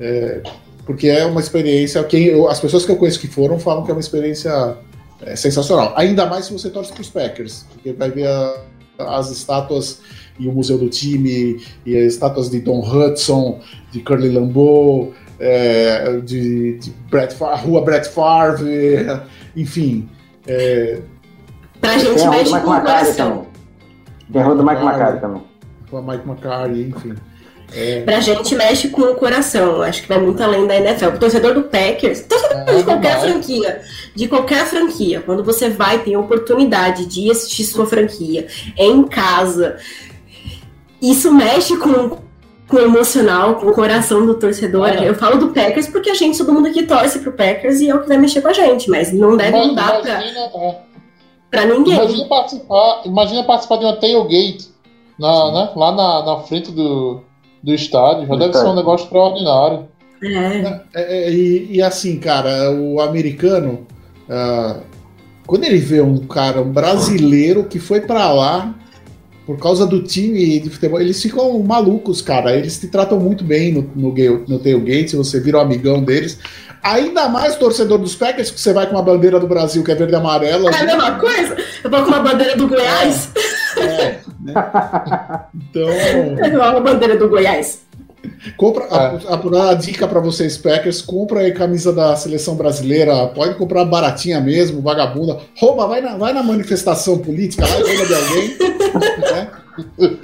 É, porque é uma experiência. Quem, eu- as pessoas que eu conheço que foram falam que é uma experiência é, sensacional. Ainda mais se você torce para os Packers, porque vai ver a- as estátuas e o museu do time, e as estátuas de Don Hudson, de Curly Lambeau, é, de, de Brett Favre, a rua Brett Favre, enfim. é, Pra gente Tem com o McCarthy coração. também. Tem a rua do Mike McCarthy também. com a Mike McCarthy, enfim. É, Pra gente mexe com o coração. Acho que vai muito além da NFL. O torcedor do Packers, torcedor É, de qualquer franquia, de qualquer franquia, quando você vai ter a oportunidade de assistir sua franquia em casa, isso mexe com, com o emocional, com o coração do torcedor. É. Eu falo do Packers porque a gente, todo mundo aqui torce pro Packers e é o que vai mexer com a gente, mas não deve mudar pra, Imagina, é. pra ninguém. Imagina participar, imagina participar de uma tailgate na, né, lá na, na frente do, do estádio. Já Do deve ser um negócio extraordinário. É. É, é, e, e assim, cara, o americano, ah, quando ele vê um cara, um brasileiro que foi pra lá por causa do time de futebol, eles ficam malucos, cara. Eles te tratam muito bem no, no, no tailgate, você vira um amigão deles. Ainda mais torcedor dos Packers, que você vai com uma bandeira do Brasil que é verde e amarela. É a mesma coisa? Eu vou com uma bandeira do Goiás. É, né? Então, É igual a bandeira do Goiás. Compra a, a- a dica pra vocês, Packers, compra aí camisa da seleção brasileira, pode comprar baratinha mesmo, vagabunda, rouba, vai na, vai na manifestação política lá, rouba de alguém, né?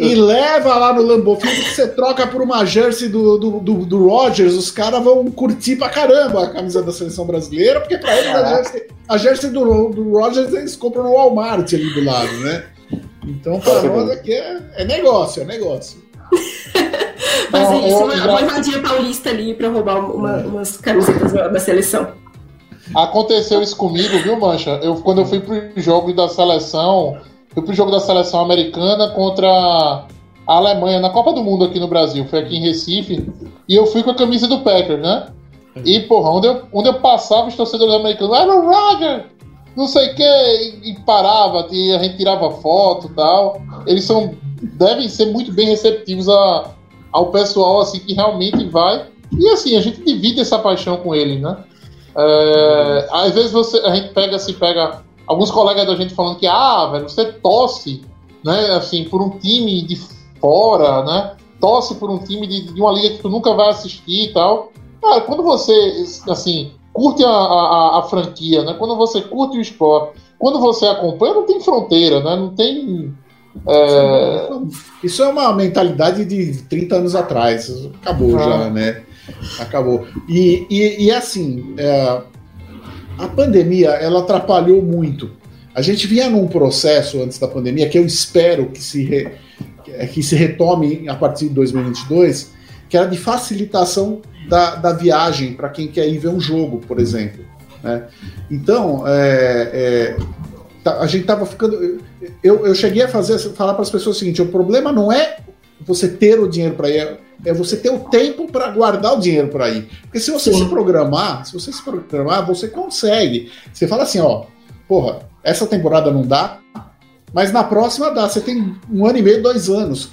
E leva lá no Lambeau Field que você troca por uma jersey do, do, do, do Rogers, os caras vão curtir pra caramba a camisa da seleção brasileira, porque pra eles a jersey, a jersey do, do Rogers eles compram no Walmart ali do lado, né? Então pra nós aqui é, é negócio, é negócio. Fazer Não, isso, eu uma, já- uma paulista ali pra roubar uma- umas camisetas da, seleção. Aconteceu isso comigo, viu, Mancha? Eu, quando eu fui pro jogo da seleção, fui pro jogo da seleção americana contra a Alemanha na Copa do Mundo aqui no Brasil. Foi aqui em Recife. E eu fui com a camisa do Packers, né? E, porra, onde eu, onde eu passava, os torcedores americanos, Aaron Rodgers! Não sei o que, e, e parava, e a gente tirava foto e tal. Eles são, devem ser muito bem receptivos a, ao pessoal, assim, que realmente vai. E, assim, a gente divide essa paixão com eles, né? É, às vezes você, a gente pega assim, pega alguns colegas da gente falando que, ah, velho, você torce, né, assim, por um time de fora, né? Torce por um time de, de uma liga que tu nunca vai assistir e tal. Cara, quando você, assim, curte a, a, a franquia, né? Quando você curte o esporte, quando você acompanha, não tem fronteira, né? Não tem. É, Isso é uma mentalidade de 30 anos atrás. Acabou Ah. já, né? Acabou. E, e, e assim, é, a pandemia, ela atrapalhou muito. A gente vinha num processo antes da pandemia, que eu espero que se, re- que se retome a partir de 2022, que era de facilitação da, da viagem para quem quer ir ver um jogo, por exemplo. né? Então, é, é, tá- a gente estava ficando. Eu, eu cheguei a fazer falar para as pessoas o seguinte: o problema não é você ter o dinheiro para ir, é você ter o tempo para guardar o dinheiro para ir. Porque se você Sim. se programar, se você se programar, você consegue. Você fala assim, ó, porra, essa temporada não dá, mas na próxima dá. Você tem um ano e meio, dois anos.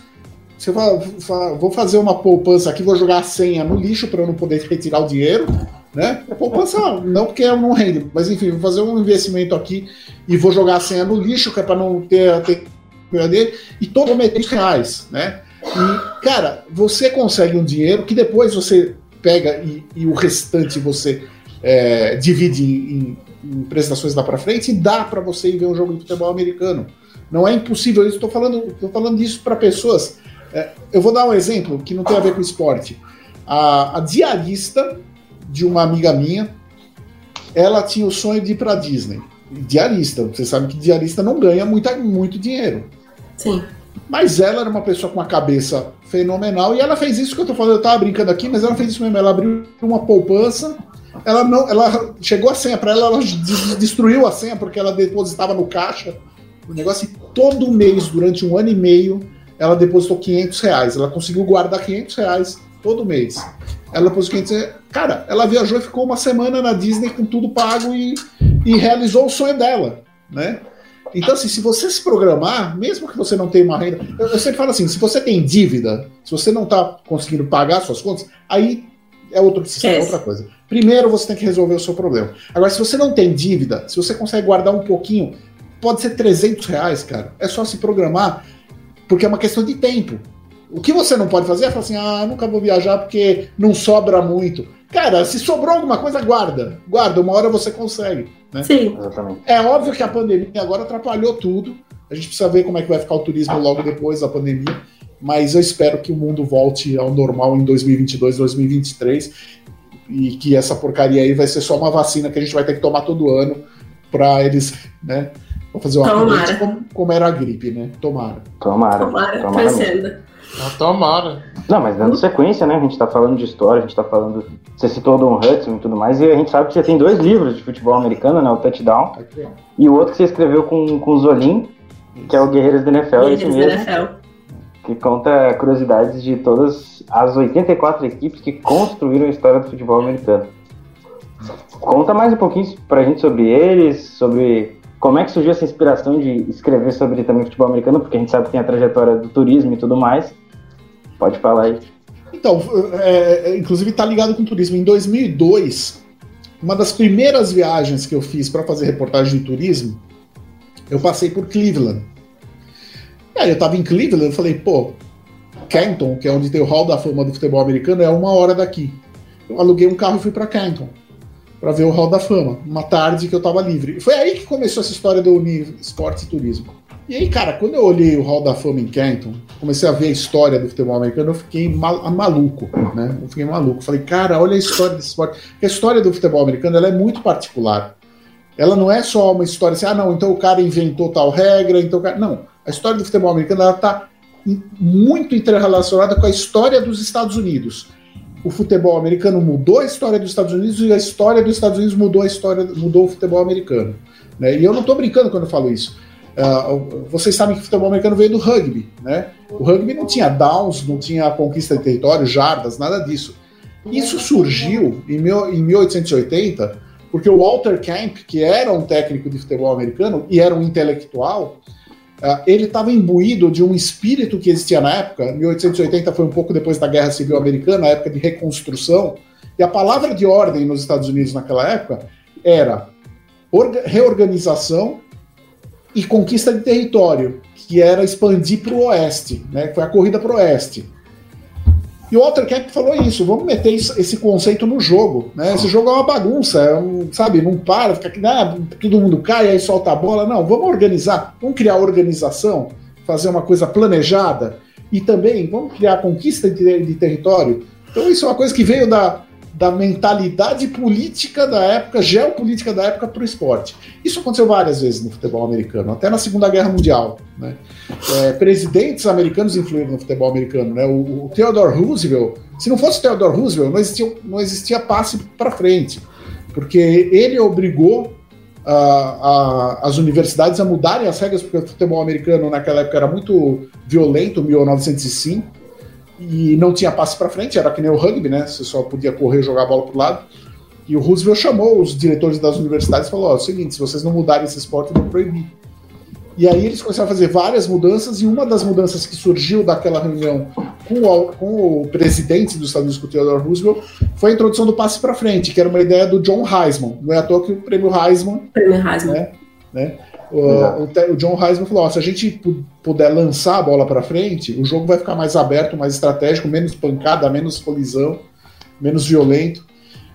Você fala, fala, vou fazer uma poupança aqui, vou jogar a senha no lixo para eu não poder retirar o dinheiro, né? Poupança não porque eu não rende, mas enfim, vou fazer um investimento aqui e vou jogar a senha no lixo, que é para não ter, ter dele, e mês 10 reais, né? E, cara, você consegue um dinheiro que depois você pega e, e o restante você é, divide em, em prestações lá para frente e dá para você ir ver um jogo de futebol americano. Não é impossível isso. Estou falando, tô falando disso para pessoas. é, eu vou dar um exemplo que não tem a ver com esporte. A, a diarista de uma amiga minha, ela tinha o sonho de ir para Disney. Diarista, você sabe que diarista não ganha muita, muito dinheiro. Sim. Mas ela era uma pessoa com uma cabeça fenomenal e ela fez isso que eu tô falando, eu tava brincando aqui, mas ela fez isso mesmo, ela abriu uma poupança, ela não, ela chegou a senha para ela, ela des- destruiu a senha porque ela depositava no caixa o negócio e todo mês, durante um ano e meio, ela depositou 500 reais, ela conseguiu guardar 500 reais todo mês. Ela depositou 500 reais. Cara, ela viajou e ficou uma semana na Disney com tudo pago e, e realizou o sonho dela, né? Então, assim, se você se programar, mesmo que você não tenha uma renda. Eu, eu sempre falo assim: se você tem dívida, se você não está conseguindo pagar suas contas, aí é outro sistema, é outra coisa. Primeiro você tem que resolver o seu problema. Agora, se você não tem dívida, se você consegue guardar um pouquinho, pode ser 300 reais, cara. É só se programar, porque é uma questão de tempo. O que você não pode fazer é falar assim: ah, nunca vou viajar porque não sobra muito. Cara, se sobrou alguma coisa, guarda. Guarda, uma hora você consegue. Né? Sim. Exatamente. É óbvio que a pandemia agora atrapalhou tudo. A gente precisa ver como é que vai ficar o turismo logo depois da pandemia. Mas eu espero que o mundo volte ao normal em 2022, 2023. E que essa porcaria aí vai ser só uma vacina que a gente vai ter que tomar todo ano para eles, né? Pra fazer uma Tomara. como, como era a gripe, né? Tomara. Tomara. Tomara, tomara. Ah, tomara. Não, mas dando sequência, né? A gente tá falando de história, a gente tá falando. Você citou o Don Hudson e tudo mais, e a gente sabe que você tem dois livros de futebol americano, né? O Touchdown Aqui, ó. e o outro que você escreveu com, com o Zolim, que é o Guerreiros da NFL, isso Eles, mesmo, NFL. que conta curiosidades de todas as 84 equipes que construíram a história do futebol americano. Conta mais um pouquinho pra gente sobre eles, sobre como é que surgiu essa inspiração de escrever sobre também futebol americano, porque a gente sabe que tem a trajetória do turismo e tudo mais. Pode falar aí. Então, é, é, inclusive está ligado com turismo. Em 2002, uma das primeiras viagens que eu fiz para fazer reportagem de turismo, eu passei por Cleveland. E aí eu estava em Cleveland, eu falei, pô, Canton, que é onde tem o Hall da Fama do futebol americano, é uma hora daqui. Eu aluguei um carro e fui para Canton para ver o Hall da Fama, uma tarde que eu estava livre. Foi aí que começou essa história do Uni Esporte e Turismo. E aí, cara, quando eu olhei o Hall da Fama em Canton, comecei a ver a história do futebol americano, eu fiquei mal- maluco, né? Eu fiquei maluco. Falei, cara, olha a história desse esporte. Porque a história do futebol americano ela é muito particular. Ela não é só uma história assim, ah, não, então o cara inventou tal regra, então o cara. Não. A história do futebol americano ela está muito interrelacionada com a história dos Estados Unidos. O futebol americano mudou a história dos Estados Unidos e a história dos Estados Unidos mudou a história, mudou o futebol americano. Né? E eu não estou brincando quando eu falo isso. Ah, vocês sabem que o futebol americano veio do rugby, né? O rugby não tinha downs, não tinha conquista de território, jardas, nada disso. Isso surgiu em, mil, em 1880 porque o Walter Camp, que era um técnico de futebol americano e era um intelectual, ah, ele estava imbuído de um espírito que existia na época. 1880 foi um pouco depois da Guerra Civil Americana, a época de reconstrução. E a palavra de ordem nos Estados Unidos naquela época era orga- reorganização e conquista de território, que era expandir para o oeste, né? Foi a corrida para o oeste. E o Walter Camp falou isso, vamos meter isso- esse conceito no jogo. Né? Esse jogo é uma bagunça, é um, sabe? Não para, fica aqui, ah, todo mundo cai, aí solta a bola. Não, vamos organizar, vamos criar organização, fazer uma coisa planejada e também vamos criar conquista de, de território. Então isso é uma coisa que veio da, da mentalidade política da época, geopolítica da época para o esporte. Isso aconteceu várias vezes no futebol americano, até na Segunda Guerra Mundial. Né? É, presidentes americanos influíram no futebol americano. Né? O, o Theodore Roosevelt, se não fosse o Theodore Roosevelt, não existia, não existia passe para frente, porque ele obrigou a- a- as universidades a mudarem as regras, porque o futebol americano naquela época era muito violento, 1905. E não tinha passe para frente, era que nem o rugby, né? Você só podia correr e jogar a bola para o lado. E o Roosevelt chamou os diretores das universidades e falou: Ó, é o seguinte, se vocês não mudarem esse esporte, eu vou proibir. E aí eles começaram a fazer várias mudanças, e uma das mudanças que surgiu daquela reunião com o, com o presidente dos Estados Unidos, com o Theodore Roosevelt, foi a introdução do passe para frente, que era uma ideia do John Heisman. Não é à toa que o prêmio Heisman. Prêmio Heisman. Né, né, o, o, John Heisman falou: ó, se a gente puder lançar a bola para frente, o jogo vai ficar mais aberto, mais estratégico, menos pancada, menos colisão, menos violento.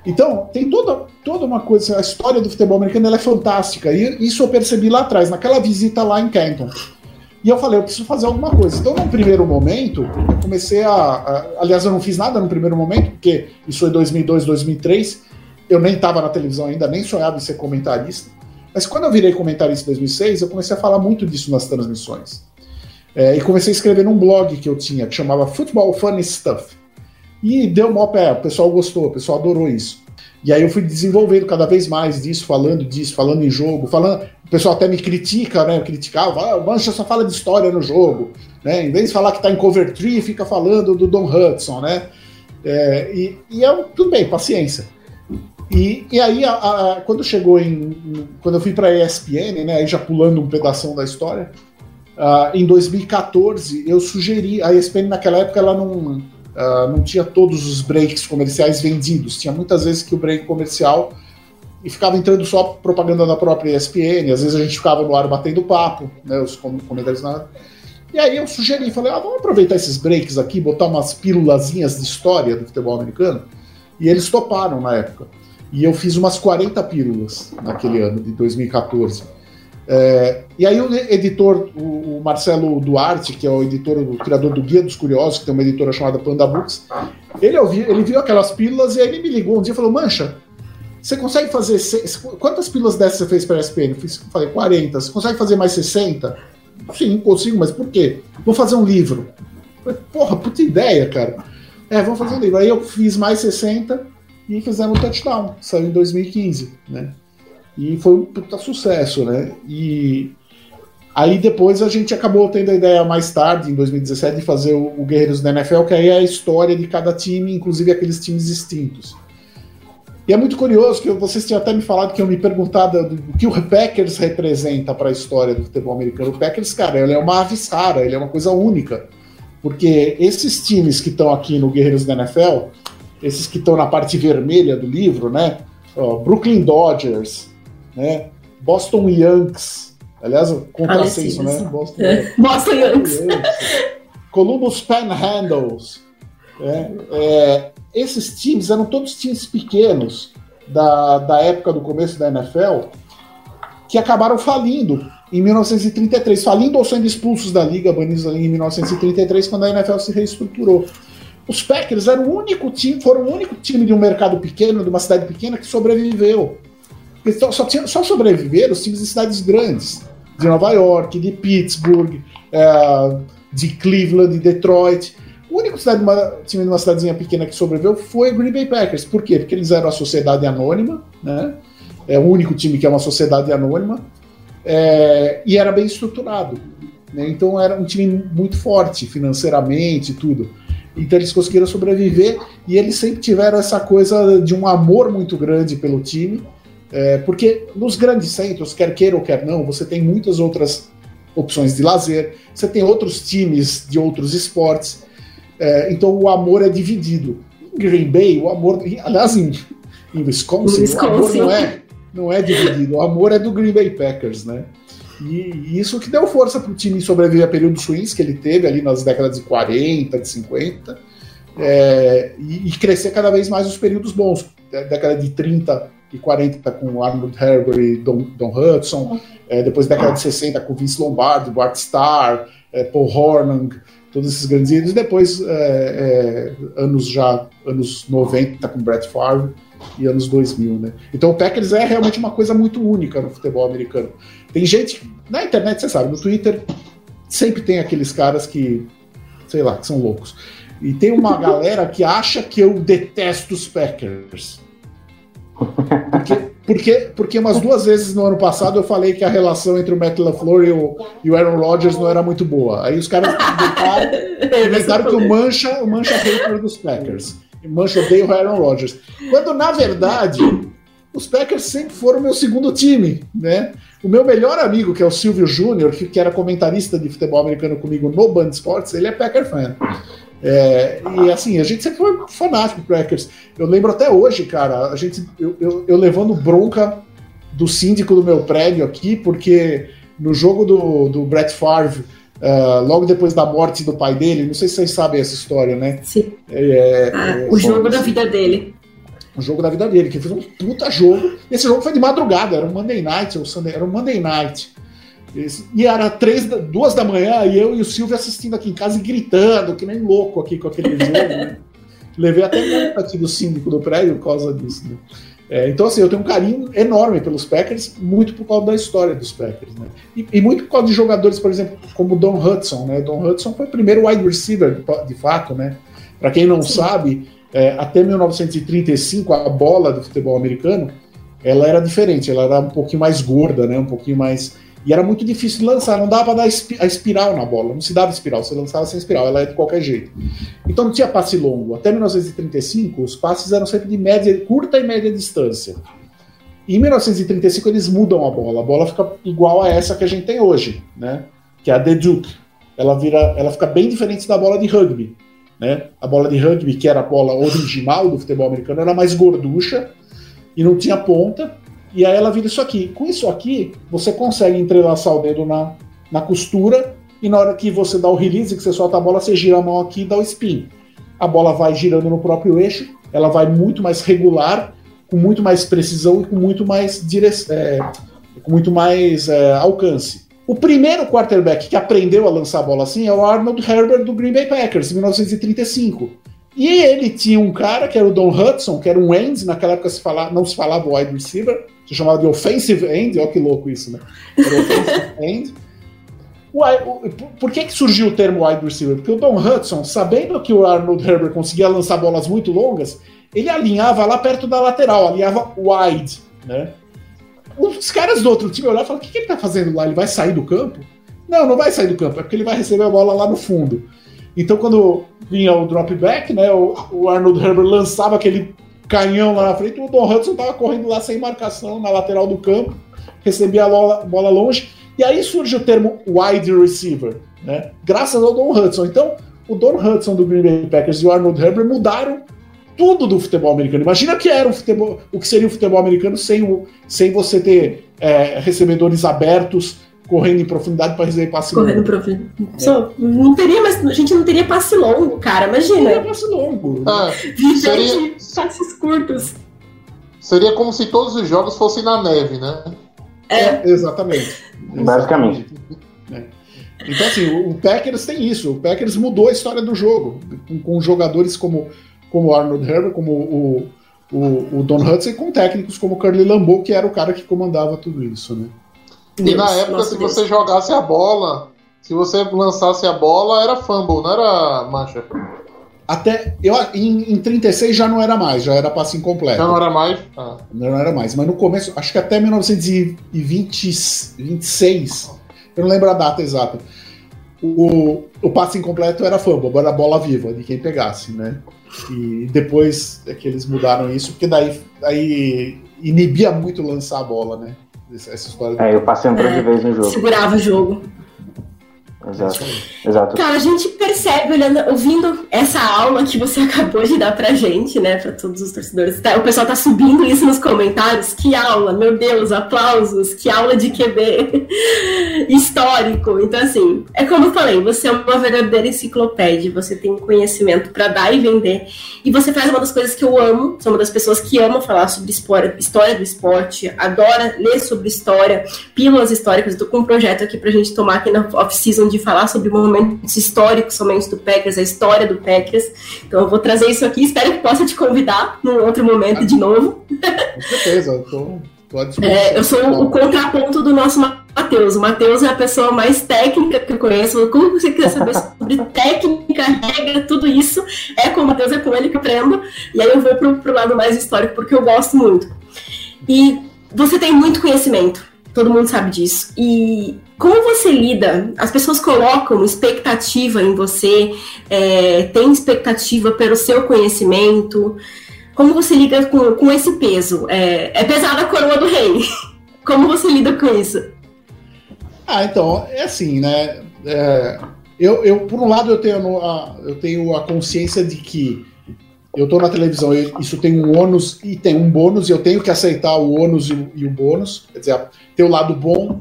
Então, tem toda, toda uma coisa, a história do futebol americano é fantástica. E isso eu percebi lá atrás, naquela visita lá em Canton. E eu falei, eu preciso fazer alguma coisa. Então, no primeiro momento, eu comecei a, a. aliás, eu não fiz nada no primeiro momento, porque isso foi 2002, 2003. Eu nem estava na televisão ainda, nem sonhava em ser comentarista. Mas quando eu virei comentarista em 2006, eu comecei a falar muito disso nas transmissões. É, e comecei a escrever num blog que eu tinha, que chamava Football Funny Stuff. E deu mó pé, o pessoal gostou, o pessoal adorou isso. E aí eu fui desenvolvendo cada vez mais disso, falando disso, falando em jogo, falando. O pessoal até me critica, né? Criticava, ah, o Mancha só fala de história no jogo. Né? Em vez de falar que está em cover tree, fica falando do Don Hudson, né? É, e, e é tudo bem, paciência. E, e aí, a, a, quando chegou em. Quando eu fui para a ESPN, né? Aí já pulando um pedaço da história, uh, em 2014, eu sugeri. A ESPN naquela época ela não uh, não tinha todos os breaks comerciais vendidos. Tinha muitas vezes que o break comercial e ficava entrando só propaganda da própria ESPN. Às vezes a gente ficava no ar batendo papo, né, os comentários na e aí eu sugeri, falei, ah, vamos aproveitar esses breaks aqui, botar umas pílulazinhas de história do futebol americano. E eles toparam na época. E eu fiz umas 40 pílulas naquele ano de 2014. É, e aí o editor, o, Marcelo Duarte, que é o editor, o criador do Guia dos Curiosos, que tem uma editora chamada Panda Books, ele, ouviu, ele viu aquelas pílulas e aí ele me ligou um dia e falou, Mancha, você consegue fazer... Quantas pílulas dessas você fez para a SPN? Eu falei, 40. Você consegue fazer mais 60? Sim, consigo, mas por quê? Vou fazer um livro. Falei, Porra, puta ideia, cara. É, vamos fazer um livro. Aí eu fiz mais 60 e fizemos o touchdown. Saiu em 2015, né? E foi um puta sucesso, né? E aí depois a gente acabou tendo a ideia mais tarde, em 2017, de fazer o, Guerreiros da NFL, que aí é a história de cada time, inclusive aqueles times extintos. E é muito curioso que vocês tinham até me falado que eu me perguntado o que o Packers representa para a história do futebol americano. O Packers, cara, ele é uma aves rara, ele é uma coisa única. Porque esses times que estão aqui no Guerreiros da NFL, esses que estão na parte vermelha do livro, né? Ó, Brooklyn Dodgers, né? Boston Yankees. Aliás, contrassenso, né? Boston, é. Boston Yankees. Columbus Panhandles. É, é, esses times eram todos times pequenos da, da época do começo da NFL que acabaram falindo em 1933, falindo ou sendo expulsos da liga, banidos da liga em 1933, quando a NFL se reestruturou. Os Packers eram o único time, foram o único time de um mercado pequeno, de uma cidade pequena, que sobreviveu. Só, só, tinha, só sobreviveram os times de cidades grandes, de Nova York, de Pittsburgh, é, de Cleveland, de Detroit. O único cidade, uma, time de uma cidadezinha pequena que sobreviveu foi Green Bay Packers. Por quê? Porque eles eram a sociedade anônima, né? É o único time que é uma sociedade anônima. É, e era bem estruturado. Né? Então era um time muito forte financeiramente e tudo. Então eles conseguiram sobreviver e eles sempre tiveram essa coisa de um amor muito grande pelo time é, porque nos grandes centros, quer queira ou quer não, você tem muitas outras opções de lazer, você tem outros times de outros esportes, é, então o amor é dividido. Em Green Bay, o amor. Aliás, em, em Wisconsin, Wisconsin, o amor não é, não é dividido, o amor é do Green Bay Packers, né? E, e isso que deu força para o time sobreviver a períodos ruins que ele teve ali nas décadas de 40, de 50, é, e, e, crescer cada vez mais os períodos bons. Década de 30 e 40 com Arnold Herbert e Don, Don Hudson, é, depois década de 60 com Vince Lombardi, Bart Starr, é, Paul Hornung, todos esses grandes ídolos, depois é, é anos já, anos 90 com Brett Favre e anos 2000, né? Então o Packers é realmente uma coisa muito única no futebol americano. Tem gente, na internet, você sabe, no Twitter, sempre tem aqueles caras que, sei lá, que são loucos. E tem uma galera que acha que eu detesto os Packers. Porque Porque, porque umas duas vezes no ano passado eu falei que a relação entre o Matt LaFleur e o, e o Aaron Rodgers não era muito boa. Aí os caras inventaram, inventaram que o Mancha, o Mancha hater dos Packers. Mancha odeia o Aaron Rodgers. Quando, na verdade, os Packers sempre foram meu segundo time, né? O meu melhor amigo, que é o Silvio Júnior, que, era comentarista de futebol americano comigo no Band Sports, ele é Packer fan. É, e assim, a gente sempre foi fanático do Packers. Eu lembro até hoje, cara, a gente, eu, eu, eu, levando bronca do síndico do meu prédio aqui, porque no jogo do, do Brett Favre, uh, logo depois da morte do pai dele, não sei se vocês sabem essa história, né? Sim. É, ah, é, o jogo da vida dele. O jogo da vida dele, que fez um puta jogo. Esse jogo foi de madrugada, era um Monday Night, ou Sunday, era um Monday Night. E era três, duas da manhã, e eu e o Silvio assistindo aqui em casa e gritando, que nem louco aqui com aquele jogo. Né? Levei até multa aqui do síndico do prédio por causa disso. Né? É, então, assim, eu tenho um carinho enorme pelos Packers, muito por causa da história dos Packers, né? E, e, muito por causa de jogadores, por exemplo, como Don Hudson, né? Don Hudson foi o primeiro wide receiver, de, de fato, né? Para quem não Sim. sabe, é, até 1935, a bola do futebol americano, ela era diferente, ela era um pouquinho mais gorda, né? Um pouquinho mais e era muito difícil lançar, não dava para dar a espiral na bola, não se dava espiral, você lançava sem espiral, ela é de qualquer jeito. Então não tinha passe longo. Até 1935, os passes eram sempre de média, curta e média distância. E em 1935 eles mudam a bola, a bola fica igual a essa que a gente tem hoje, né? Que é a The Duke. Ela vira, ela fica bem diferente da bola de rugby, né? A bola de rugby, que era a bola original do futebol americano, era mais gorducha e não tinha ponta e aí ela vira isso aqui. Com isso aqui, você consegue entrelaçar o dedo na, na costura e na hora que você dá o release, que você solta a bola, você gira a mão aqui e dá o spin. A bola vai girando no próprio eixo, ela vai muito mais regular, com muito mais precisão e com muito mais dire... É, com muito mais é, alcance. O primeiro quarterback que aprendeu a lançar a bola assim é o Arnold Herbert do Green Bay Packers, em 1935. E ele tinha um cara que era o Don Hudson, que era um end, naquela época se falava, não se falava wide receiver, se chamava de offensive end, olha que louco isso, né? Era offensive end. Por que, que surgiu o termo wide receiver? Porque o Don Hudson, sabendo que o Arnold Herbert conseguia lançar bolas muito longas, ele alinhava lá perto da lateral, alinhava wide, né? Os caras do outro time olharam e falaram: o que, que ele tá fazendo lá? Ele vai sair do campo? Não, não vai sair do campo, é porque ele vai receber a bola lá no fundo. Então, quando vinha o drop back, né, o, o Arnold Herbert lançava aquele canhão lá na frente, o Don Hudson estava correndo lá sem marcação na lateral do campo, recebia a bola, bola longe, e aí surge o termo wide receiver, né? Graças ao Don Hudson. Então, o Don Hudson do Green Bay Packers e o Arnold Herbert mudaram tudo do futebol americano. Imagina que era o futebol, o que seria o futebol americano sem, o, sem você ter é, recebedores abertos, correndo em profundidade para receber passe correndo longo. Correndo profundidade. É. Não teria, mas a gente não teria passe longo, cara. Imagina. Não teria passe longo. Ah, seria... passes curtos. Seria como se todos os jogos fossem na neve, né? É, é exatamente. Basicamente. É. Então, assim, o Packers tem isso. O Packers mudou a história do jogo. Com, com jogadores como, como Arnold Herbert, como o, o, o Don Hudson, e com técnicos como o Curly Lambeau, que era o cara que comandava tudo isso, né? E na época, se Deus. você jogasse a bola, se você lançasse a bola, era fumble, não era mancha. Até eu, em, em 36 já não era mais, já era passe incompleto. Já não era mais? Ah. Não era mais, mas no começo, acho que até 1926, eu não lembro a data exata, o, o passe incompleto era fumble, era a bola viva de quem pegasse, né? E depois é que eles mudaram isso, porque daí, daí inibia muito lançar a bola, né? Essa história. É, eu passei um é, de vez no jogo. Segurava o jogo. Exato. Exato. Cara, a gente percebe, olhando, ouvindo essa aula que você acabou de dar pra gente, né, pra todos os torcedores. Tá, o pessoal tá subindo isso nos comentários. Que aula, meu Deus, aplausos, que aula de QB histórico. Então, assim, é como eu falei, você é uma verdadeira enciclopédia, você tem conhecimento para dar e vender. E você faz uma das coisas que eu amo, sou uma das pessoas que ama falar sobre história, história do esporte, adora ler sobre história, pílulas históricas. Eu tô com um projeto aqui pra gente tomar aqui na off-season de de falar sobre momentos históricos somente do Packers, a história do Packers. Então eu vou trazer isso aqui, espero que possa te convidar num outro momento de novo. Com certeza, eu tô, tô à é, Eu sou o contraponto do nosso Matheus. O Matheus é a pessoa mais técnica que eu conheço. Como você quer saber sobre técnica, regra, tudo isso, é com o Matheus, é com ele que eu aprendo. E aí eu vou pro, pro lado mais histórico, porque eu gosto muito. E você tem muito conhecimento, todo mundo sabe disso. E como você lida? As pessoas colocam expectativa em você, é, tem expectativa pelo seu conhecimento. Como você lida com, com esse peso? É, é pesada a coroa do rei. Como você lida com isso? Ah, então, é assim, né? É, eu, eu, por um lado, eu tenho a, eu tenho a consciência de que eu tô na televisão, isso tem um ônus e tem um bônus, e eu tenho que aceitar o ônus e o, e o bônus. Quer dizer, ter o lado bom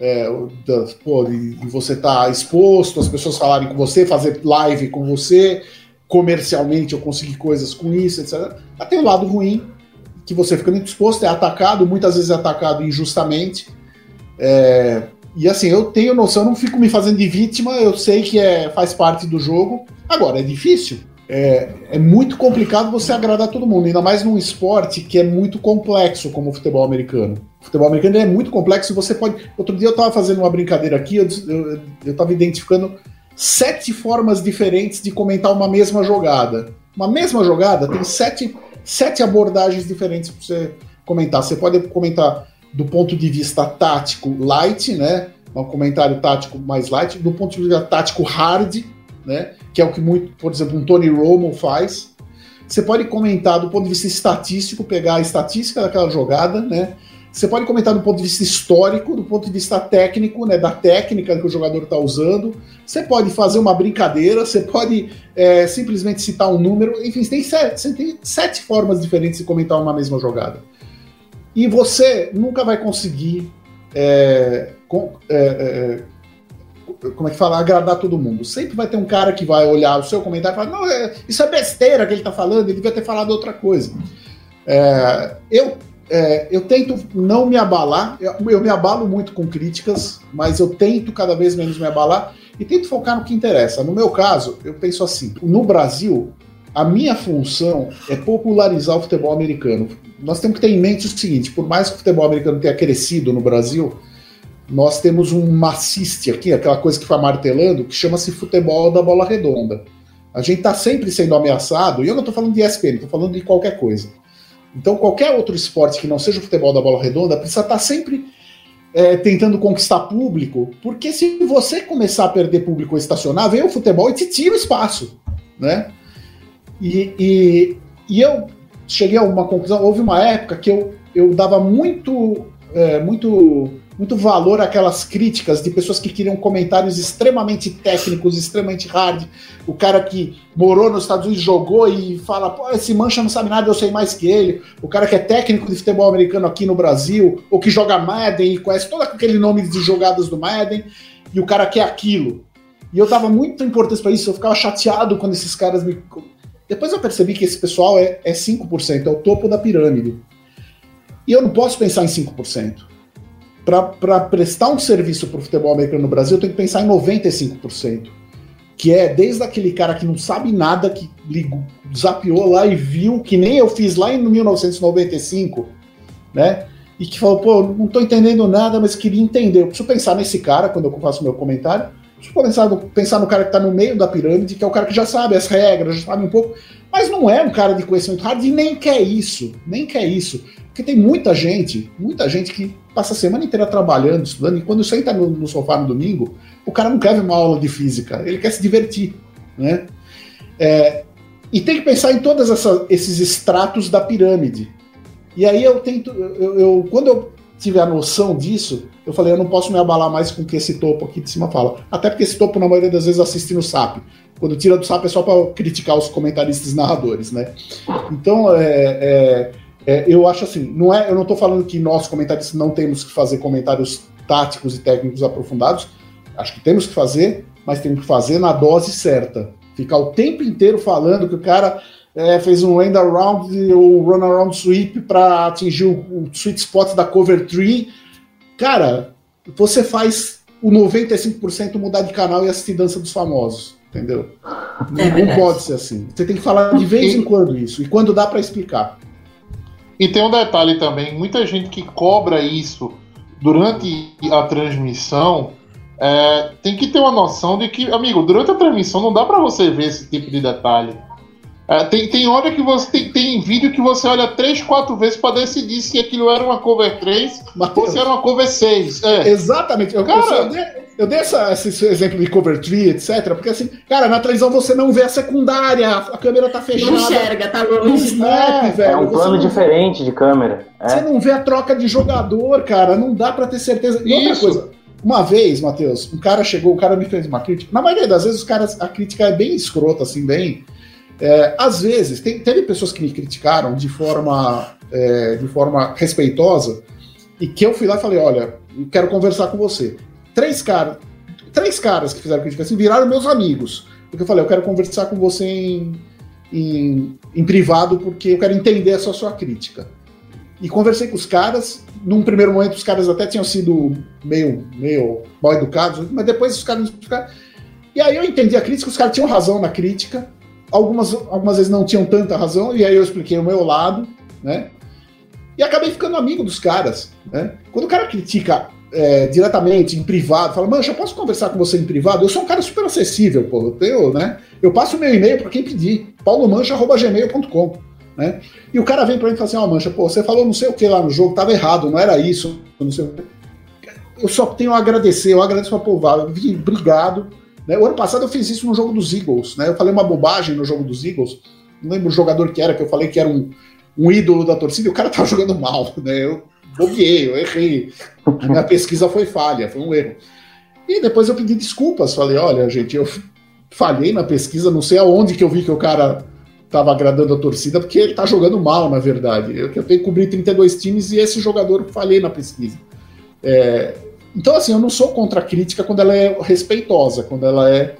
é, da, pô, você tá exposto, as pessoas falarem com você, fazer live com você, comercialmente eu conseguir coisas com isso, etc. Tem o lado ruim, que você fica exposto, é atacado, muitas vezes é atacado injustamente. É, e assim, eu tenho noção, eu não fico me fazendo de vítima, eu sei que é, faz parte do jogo. Agora, é difícil. É, é muito complicado você agradar todo mundo, ainda mais num esporte que é muito complexo como o futebol americano. O futebol americano é muito complexo e você pode. Outro dia eu estava fazendo uma brincadeira aqui, eu estava identificando sete formas diferentes de comentar uma mesma jogada. Uma mesma jogada tem sete, sete abordagens diferentes para você comentar. Você pode comentar do ponto de vista tático light, né? Um comentário tático mais light, do ponto de vista tático hard, né? Que é o que muito, por exemplo, um Tony Romo faz. Você pode comentar do ponto de vista estatístico, pegar a estatística daquela jogada, né? Você pode comentar do ponto de vista histórico, do ponto de vista técnico, né, da técnica que o jogador está usando. Você pode fazer uma brincadeira, você pode é, simplesmente citar um número. Enfim, você tem, sete, você tem sete formas diferentes de comentar uma mesma jogada. E você nunca vai conseguir. É, com, é, é, como é que fala? Agradar todo mundo. Sempre vai ter um cara que vai olhar o seu comentário e falar: não, é, isso é besteira que ele está falando, ele devia ter falado outra coisa. É, eu, é, eu tento não me abalar, eu, eu me abalo muito com críticas, mas eu tento cada vez menos me abalar e tento focar no que interessa. No meu caso, eu penso assim: no Brasil, a minha função é popularizar o futebol americano nós temos que ter em mente o seguinte: por mais que o futebol americano tenha crescido no Brasil, nós temos um maciste aqui, aquela coisa que foi martelando, que chama-se futebol da bola redonda. A gente está sempre sendo ameaçado, e eu não estou falando de ESPN, estou falando de qualquer coisa. Então, qualquer outro esporte que não seja o futebol da bola redonda precisa estar tá sempre é, tentando conquistar público, porque se você começar a perder público estacionar, vem o futebol e te tira o espaço, né? E, e, e eu cheguei a uma conclusão. Houve uma época que eu, eu dava muito, é, muito, muito valor àquelas críticas de pessoas que queriam comentários extremamente técnicos, extremamente hard. O cara que morou nos Estados Unidos jogou e fala: pô, esse mancha não sabe nada, eu sei mais que ele. O cara que é técnico de futebol americano aqui no Brasil, ou que joga Madden e conhece todo aquele nome de jogadas do Madden, e o cara que é aquilo. E eu dava muita importância para isso, eu ficava chateado quando esses caras me depois eu percebi que esse pessoal é, é 5%, é o topo da pirâmide. E eu não posso pensar em 5%. Para prestar um serviço para o futebol americano no Brasil, eu tenho que pensar em 95%. Que é desde aquele cara que não sabe nada, que ligou, zapiou lá e viu, que nem eu fiz lá em 1995, né? E que falou, pô, não estou entendendo nada, mas queria entender. Eu preciso pensar nesse cara quando eu faço meu comentário. Eu pensar pensar no cara que está no meio da pirâmide, que é o cara que já sabe as regras, já sabe um pouco, mas não é um cara de conhecimento hard e nem quer isso, nem quer isso. Porque tem muita gente, muita gente que passa a semana inteira trabalhando, estudando, e quando senta no, no sofá no domingo, o cara não quer ver uma aula de física, ele quer se divertir, né? É, e tem que pensar em todos esses estratos da pirâmide. E aí eu tento, eu, eu, quando eu tive a noção disso, eu falei, eu não posso me abalar mais com o que esse topo aqui de cima fala. Até porque esse topo, na maioria das vezes, assiste no SAP. Quando tira do SAP é só para criticar os comentaristas narradores, né? Então, é, é, é, eu acho assim, não é, eu não estou falando que nós, comentaristas, não temos que fazer comentários táticos e técnicos aprofundados. Acho que temos que fazer, mas temos que fazer na dose certa. Ficar o tempo inteiro falando que o cara é, fez um end around ou run around sweep para atingir o, o sweet spot da cover tree Cara, você faz o 95% mudar de canal e assistir Dança dos Famosos, entendeu? É não, não pode ser assim. Você tem que falar de vez em quando isso, e quando dá para explicar. E tem um detalhe também: muita gente que cobra isso durante a transmissão é, tem que ter uma noção de que, amigo, durante a transmissão não dá para você ver esse tipo de detalhe. É, tem, tem hora que você tem, tem vídeo que você olha três, quatro vezes para decidir se aquilo era uma cover 3 Mateus. ou se era uma cover 6. É. Exatamente. Eu, Cara- eu dei, eu dei essa- esse exemplo de cover tree, etc. Porque assim, cara, na televisão você não vê a secundária, a câmera tá fechada. Não enxerga, tá Não longe. snap, É velho. um você plano não- diferente de câmera. Você É. não vê a troca de jogador, cara. Não dá pra ter certeza. E outra Isso. coisa, uma vez, Matheus, um cara chegou, o cara me fez uma crítica. Na maioria das vezes, os caras, a crítica é bem escrota, assim, bem. É, às vezes, tem- teve pessoas que me criticaram de forma, é, de forma respeitosa e que eu fui lá e falei: olha, quero conversar com você. Três caras, três caras que fizeram crítica assim viraram meus amigos. Porque eu falei: eu quero conversar com você em, em, em privado porque eu quero entender essa sua crítica e conversei com os caras. Num primeiro momento, os caras até tinham sido meio, meio mal educados, mas depois os caras. E aí eu entendi a crítica, os caras tinham razão na crítica, algumas, algumas vezes não tinham tanta razão, e aí eu expliquei o meu lado, né? E acabei ficando amigo dos caras, né? Quando o cara critica é, diretamente, em privado, fala, mancha, eu posso conversar com você em privado? Eu sou um cara super acessível, pô, eu tenho, né? Eu passo o meu e-mail para quem pedir, paulomancha.gmail.com né? E o cara vem pra mim e fala assim, ó, Mancha, pô, você falou não sei o que lá no jogo, tava errado, não era isso, não sei o que. Eu só tenho a agradecer, eu agradeço a povoada, obrigado. Né? O ano passado eu fiz isso no jogo dos Eagles, né? Eu falei uma bobagem no jogo dos Eagles, não lembro o jogador que era, que eu falei que era um, um ídolo da torcida, e o cara tava jogando mal, né? Eu bobiei, eu errei. A minha pesquisa foi falha, foi um erro. E depois eu pedi desculpas, falei, olha, gente, eu falhei na pesquisa, não sei aonde que eu vi que o cara estava agradando a torcida, porque ele está jogando mal, na verdade. Eu, eu tenho que cobrir 32 times e esse jogador falhei na pesquisa. É, então, assim, eu não sou contra a crítica quando ela é respeitosa, quando ela é.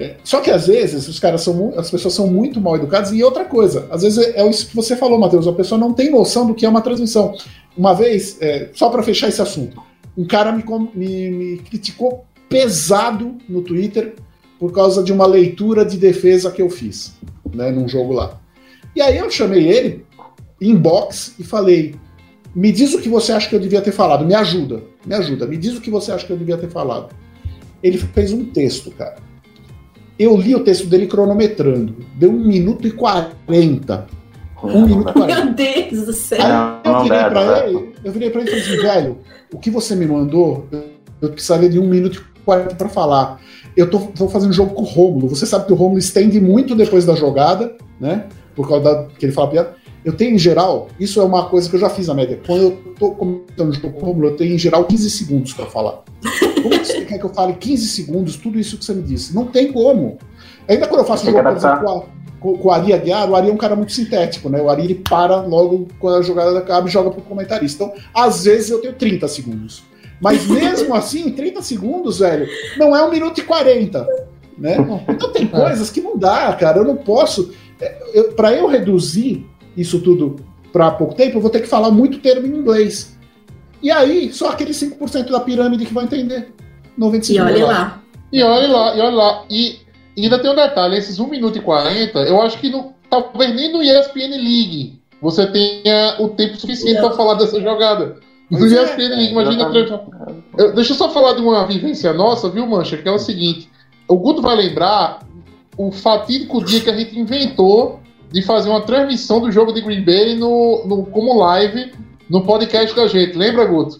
é só que às vezes os caras são, as pessoas são muito mal educadas e outra coisa, às vezes é, é isso que você falou, Matheus, a pessoa não tem noção do que é uma transmissão. Uma vez, é, só para fechar esse assunto, um cara me, me- me criticou pesado no Twitter por causa de uma leitura de defesa que eu fiz, né, num jogo lá. E aí eu chamei ele inbox e falei: "Me diz o que você acha que eu devia ter falado, me ajuda, me ajuda, me diz o que você acha que eu devia ter falado". Ele fez um texto, cara. Eu li o texto dele cronometrando, deu 1 minuto e 40. 1 minuto e 40. Meu Deus do céu. Não, Eu virei pra ele, eu virei pra ele e falei assim, velho, o que você me mandou, eu precisaria de 1 minuto e 40 pra falar. Eu tô, tô fazendo jogo com o Rômulo. Você sabe que o Rômulo estende muito depois da jogada, né? Por causa da, que ele fala piada. Eu tenho, em geral, isso é uma coisa que eu já fiz na média. Quando eu tô comentando o jogo com o Rômulo, eu tenho, em geral, 15 segundos pra falar. Como que você quer que eu fale 15 segundos, tudo isso que você me disse? Não tem como. Ainda quando eu faço Tem jogo, por exemplo, com, a- com, com o Ari Aguiar, o Ari é um cara muito sintético, né? O Ari ele para logo quando a jogada acaba e joga pro comentarista. Então, às vezes eu tenho 30 segundos. Mas mesmo assim, 30 segundos, velho, não é 1 minuto e 40. Né? Então tem coisas que não dá, cara. Eu não posso. é, Eu, para eu reduzir isso tudo para pouco tempo, eu vou ter que falar muito termo em inglês. E aí, só aquele 5% da pirâmide que vai entender. 95 E olha lá. E olha lá, e olha lá. E, e ainda tem um detalhe: esses 1 minuto e 40, eu acho que no, talvez nem no ESPN League você tenha o tempo suficiente para falar dessa jogada. No é, ESPN League, imagina. exatamente. Eu- deixa eu só falar de uma vivência nossa, viu, Mancha? Que é o seguinte: o Guto vai lembrar o fatídico dia que a gente inventou de fazer uma transmissão do jogo de Green Bay no, no, como live no podcast da gente. Lembra, Guto?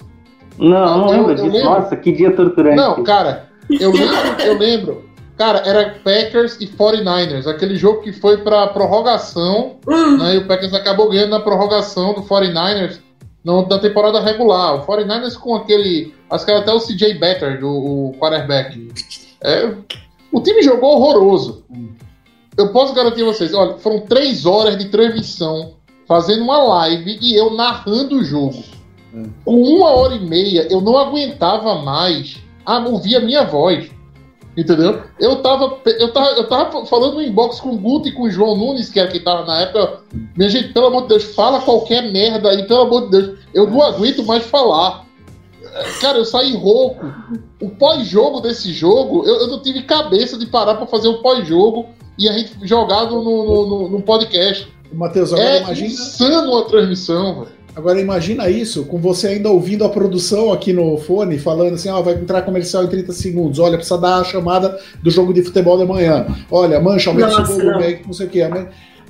Não, não lembro disso. Nossa, que dia torturante. Não, cara, eu lembro, eu lembro. Cara, era Packers e 49ers, aquele jogo que foi pra prorrogação, né? E o Packers acabou ganhando na prorrogação do 49ers no, da temporada regular. O 49ers com aquele. Acho que era até o CJ Better, do o quarterback. É, o time jogou horroroso. Eu posso garantir a vocês, olha, foram três horas de transmissão fazendo uma live e eu narrando o jogo. Com uma hora e meia, eu não aguentava mais a ouvir a minha voz. Entendeu? Eu tava, eu tava, eu tava falando no inbox com o Guto e com o João Nunes, que era quem tava na época. Minha gente, pelo amor de Deus, fala qualquer merda aí, pelo amor de Deus. Eu não aguento mais falar. Cara, eu saí rouco. O pós-jogo desse jogo, eu, eu não tive cabeça de parar pra fazer o pós-jogo e a gente jogado no, no, no- no podcast. Matheus, agora É imagina. insano a transmissão, velho. Agora imagina isso, com você ainda ouvindo a produção aqui no fone, falando assim, ó, vai entrar comercial em 30 segundos, olha, precisa dar a chamada do jogo de futebol da manhã. Olha, mancha, aumenta o volume não. sei o que.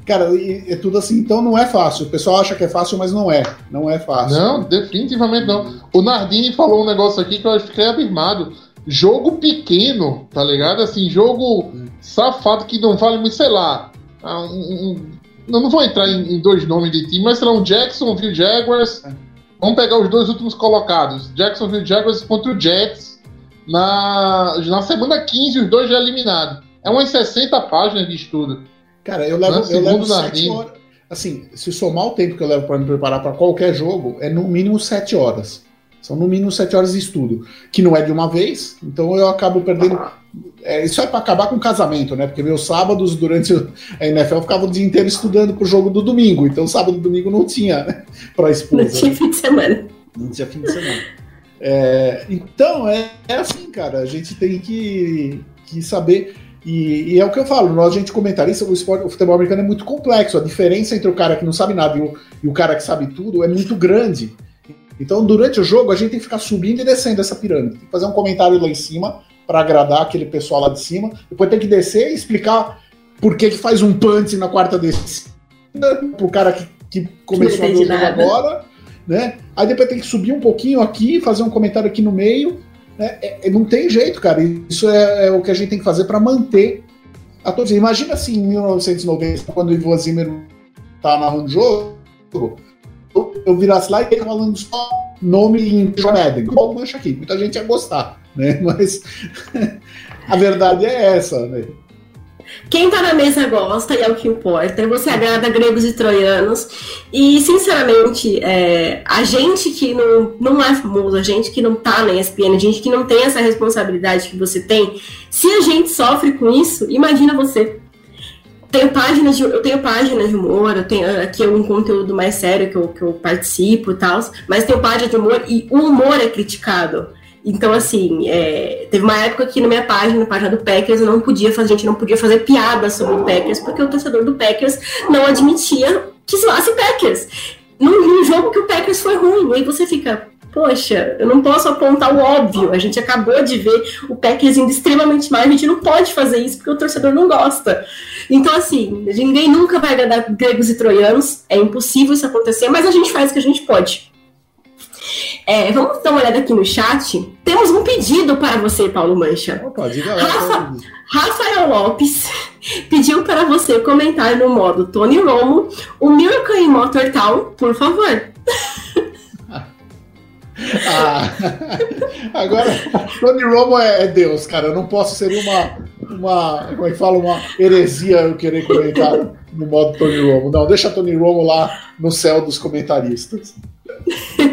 Cara, é tudo assim, então não é fácil. O pessoal acha que é fácil, mas não é. Não é fácil. Não, definitivamente não. O Nardini falou um negócio aqui que eu fiquei abismado. Jogo pequeno, tá ligado? Assim, jogo safado que não vale muito, sei lá. ah, um- um- eu não vou entrar em, em dois nomes de time, mas sei lá, um Jacksonville Jaguars. Vamos pegar os dois últimos colocados. Jacksonville Jaguars contra o Jets. Na, na semana 15, os dois já eliminados. É umas 60 páginas de estudo. Cara, eu levo, eu levo sete horas. Assim, se somar o tempo que eu levo para me preparar para qualquer jogo, é no mínimo sete horas. São no mínimo sete horas de estudo. Que não é de uma vez, então eu acabo perdendo. É, isso é para acabar com o casamento, né? Porque meus sábados durante o- a NFL eu ficava o dia inteiro estudando pro jogo do domingo. Então sábado e domingo não tinha, né? Pra Não esposa. tinha fim de semana. Não tinha fim de semana. É, então, é, é assim, cara. A gente tem que, que saber. E, e é o que eu falo, nós, a gente comentarista, o, esporte, o futebol americano é muito complexo. A diferença entre o cara que não sabe nada e o, e o cara que sabe tudo é muito grande. Então, durante o jogo, a gente tem que ficar subindo e descendo essa pirâmide. Tem que fazer um comentário lá em cima para agradar aquele pessoal lá de cima. Depois tem que descer e explicar por que, que faz um punch na quarta descida pro cara que, que começou a ver o jogo agora, né? Aí depois tem que subir um pouquinho aqui, fazer um comentário aqui no meio. Né? É- é- não tem jeito, cara. Isso é, é o que a gente tem que fazer para manter a todos. Imagina assim, em 1990, quando o Ivo Zimmer tá narrando o jogo, eu, eu virasse lá e ele falando só nome em John Madden. Bom, mancha aqui, muita gente ia gostar, né? Mas a verdade é essa, né? Quem tá na mesa gosta e é o que importa. Você agrada gregos e troianos. E, sinceramente, é, a gente que não, não é famoso, a gente que não tá na ESPN, a gente que não tem essa responsabilidade que você tem, se a gente sofre com isso, imagina você. Tenho páginas de, eu tenho páginas de humor, eu tenho aqui um conteúdo mais sério que eu, que eu participo e tal, mas tenho página de humor e o humor é criticado. Então, assim, é, teve uma época que na minha página, na página do Packers, eu não podia fazer, a gente não podia fazer piada sobre o Packers, porque o torcedor do Packers não admitia que zoasse Packers. Num, num jogo que o Packers foi ruim. E aí você fica, poxa, eu não posso apontar o óbvio. A gente acabou de ver o Packers indo extremamente mal, a gente não pode fazer isso porque o torcedor não gosta. Então, assim, ninguém nunca vai agradar gregos e troianos, é impossível isso acontecer, mas a gente faz o que a gente pode. É, vamos dar uma olhada aqui no chat. Temos um pedido para você, Paulo Mancha. Opa, diga lá. Rafa. Rafael Lopes pediu para você comentar no modo Tony Romo o Miracle in Motor Town, por favor. Ah, agora, Tony Romo é, é Deus, cara. Eu não posso ser uma, uma. Como é que fala? Uma heresia eu querer comentar no modo Tony Romo. Não, deixa Tony Romo lá no céu dos comentaristas.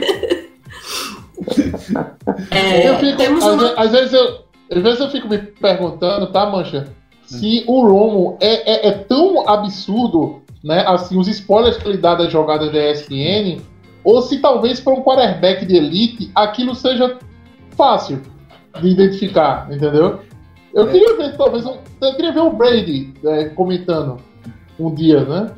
É, Eu fico, temos às, uma- às vezes eu, às vezes eu fico me perguntando, tá, Mancha? Se o Romo é, é, é tão absurdo, né? Assim, os spoilers que ele dá das jogadas da ESPN, ou se talvez para um quarterback de elite aquilo seja fácil de identificar, entendeu? Eu É. queria ver, talvez, um, eu queria ver o Brady né, comentando um dia, né?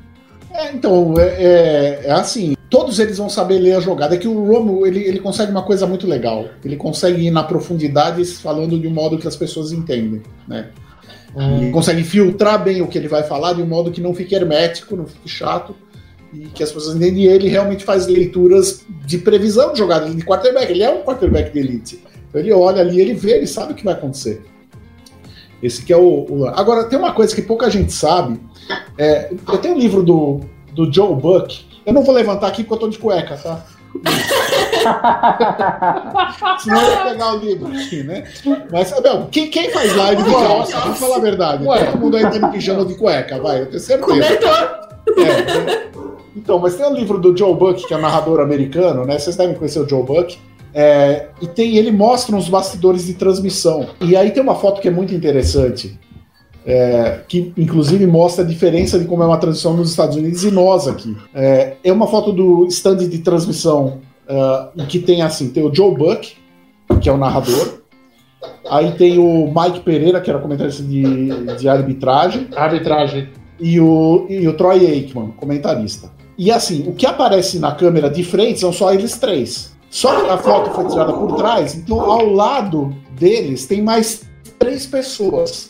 É, então, é, é- é assim. Todos eles vão saber ler a jogada. É que o Romo ele, ele consegue uma coisa muito legal. Ele consegue ir na profundidade falando de um modo que as pessoas entendem, né? E consegue filtrar bem o que ele vai falar de um modo que não fique hermético, não fique chato e que as pessoas entendem. E ele realmente faz leituras de previsão de jogada de quarterback. Ele é um quarterback de elite. Então ele olha ali, ele vê, ele sabe o que vai acontecer. Esse que é o. o- Agora, tem uma coisa que pouca gente sabe. É, eu tenho um livro do, do Joe Buck. Eu não vou levantar aqui porque eu tô de cueca, tá? Senão eu ia pegar o livro aqui, né? Mas, Abel, quem, quem faz live de calça? Vamos falar a verdade. Ué. Todo mundo aí tá de pijama de cueca, vai, eu tenho certeza. cobertor. É, né? Então, mas tem um livro do Joe Buck, que é narrador americano, né? Vocês devem conhecer o Joe Buck. É, e tem, ele mostra uns bastidores de transmissão. E aí tem uma foto que é muito interessante, é, que inclusive mostra a diferença de como é uma transmissão nos Estados Unidos e nós aqui. É, é uma foto do stand de transmissão em que tem assim, tem o Joe Buck, que é o narrador. Aí tem o Mike Pereira, que era comentarista de, de arbitragem Arbitragem. e o, e o Troy Aikman, comentarista. E assim, o que aparece na câmera de frente são só eles três. Só que a foto foi tirada por trás, então ao lado deles tem mais três pessoas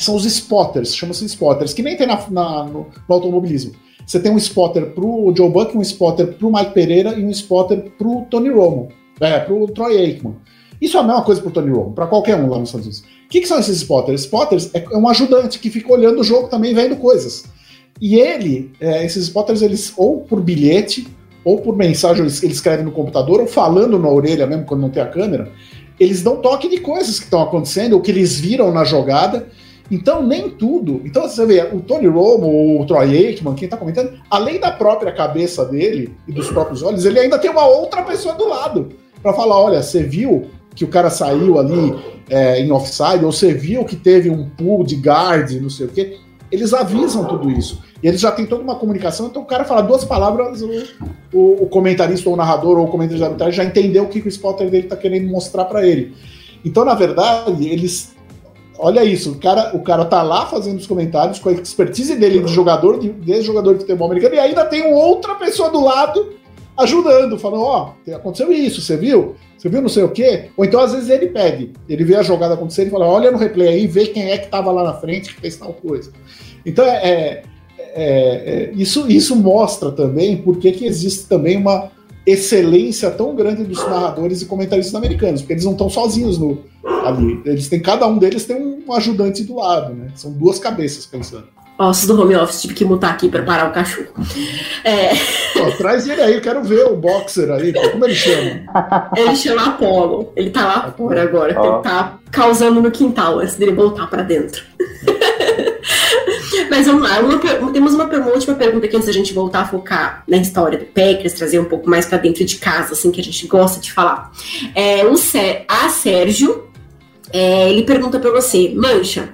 que são os spotters, chama-se spotters, que nem tem na, na- no, no automobilismo. Você tem um spotter pro Joe Buck, um spotter pro Mike Pereira e um spotter pro Tony Romo, é, pro Troy Aikman. Isso é a mesma coisa pro Tony Romo, para qualquer um lá nos Estados Unidos. O que, que são esses spotters? Spotters é é um ajudante que fica olhando o jogo também, vendo coisas. E ele, é, esses spotters, eles ou por bilhete, ou por mensagem, eles, eles escrevem no computador, ou falando na orelha mesmo, quando não tem a câmera, eles dão toque de coisas que estão acontecendo, ou que eles viram na jogada. Então, nem tudo. Então, você vê, o Tony Romo, o Troy Aikman, quem tá comentando, além da própria cabeça dele e dos próprios olhos, ele ainda tem uma outra pessoa do lado para falar: olha, você viu que o cara saiu ali é, em offside, ou você viu que teve um pull de guard, não sei o quê. Eles avisam tudo isso. E eles já têm toda uma comunicação, então o cara fala duas palavras, o, o- o comentarista ou o narrador ou o comentarista de arbitragem já entendeu o que, que o spotter dele tá querendo mostrar para ele. Então, na verdade, eles. Olha isso, o cara, o cara tá lá fazendo os comentários com a expertise dele de jogador, de, de jogador de futebol americano, e ainda tem outra pessoa do lado ajudando, falando, ó, aconteceu isso, você viu? Você viu não sei o quê? Ou então, às vezes, ele pede, ele vê a jogada acontecer e fala, olha no replay aí, vê quem é que tava lá na frente que fez tal coisa. Então, é, é- é- é- isso, isso mostra também por que que existe também uma excelência tão grande dos narradores e comentaristas americanos, porque eles não estão sozinhos no, ali. Eles têm, cada um deles tem um ajudante do lado, né? São duas cabeças pensando. Ossos do home office, tive que mutar aqui para parar o cachorro. É, Pô, traz ele aí, eu quero ver o boxer aí, como ele chama? ele chama Apollo. Ele tá lá fora agora. Ele tá causando no quintal antes dele voltar para dentro. Mas vamos lá, uma temos uma, uma última pergunta aqui antes da gente voltar a focar na história do Packers, trazer um pouco mais para dentro de casa, assim, que a gente gosta de falar. É, o a Sérgio, é, ele pergunta para você, Mancha,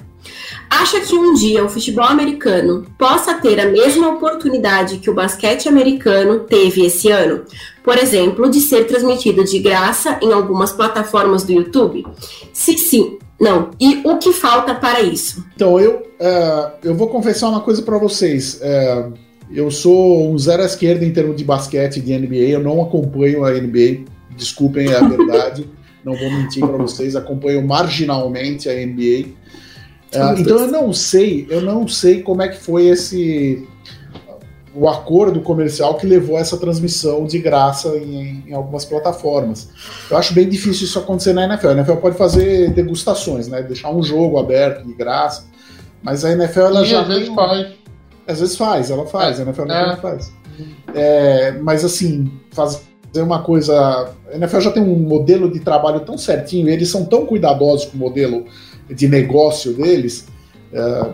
acha que um dia o futebol americano possa ter a mesma oportunidade que o basquete americano teve esse ano? Por exemplo, de ser transmitido de graça em algumas plataformas do YouTube? Se sim, não. E o que falta para isso? Então, eu, é, eu vou confessar uma coisa pra vocês. É, eu sou um zero à esquerda em termos de basquete de NBA, eu não acompanho a NBA, desculpem, é a verdade, não vou mentir pra vocês, acompanho marginalmente a NBA. É, então eu não sei, eu não sei como é que foi esse o acordo comercial que levou a essa transmissão de graça em, em algumas plataformas. Eu acho bem difícil isso acontecer na NFL. A NFL pode fazer degustações, né? Deixar um jogo aberto de graça. Mas a NFL ela E já às vezes um- faz. às vezes faz, ela faz, a NFL É. faz. É, mas assim, fazer uma coisa. A NFL já tem um modelo de trabalho tão certinho, eles são tão cuidadosos com o modelo de negócio deles, é,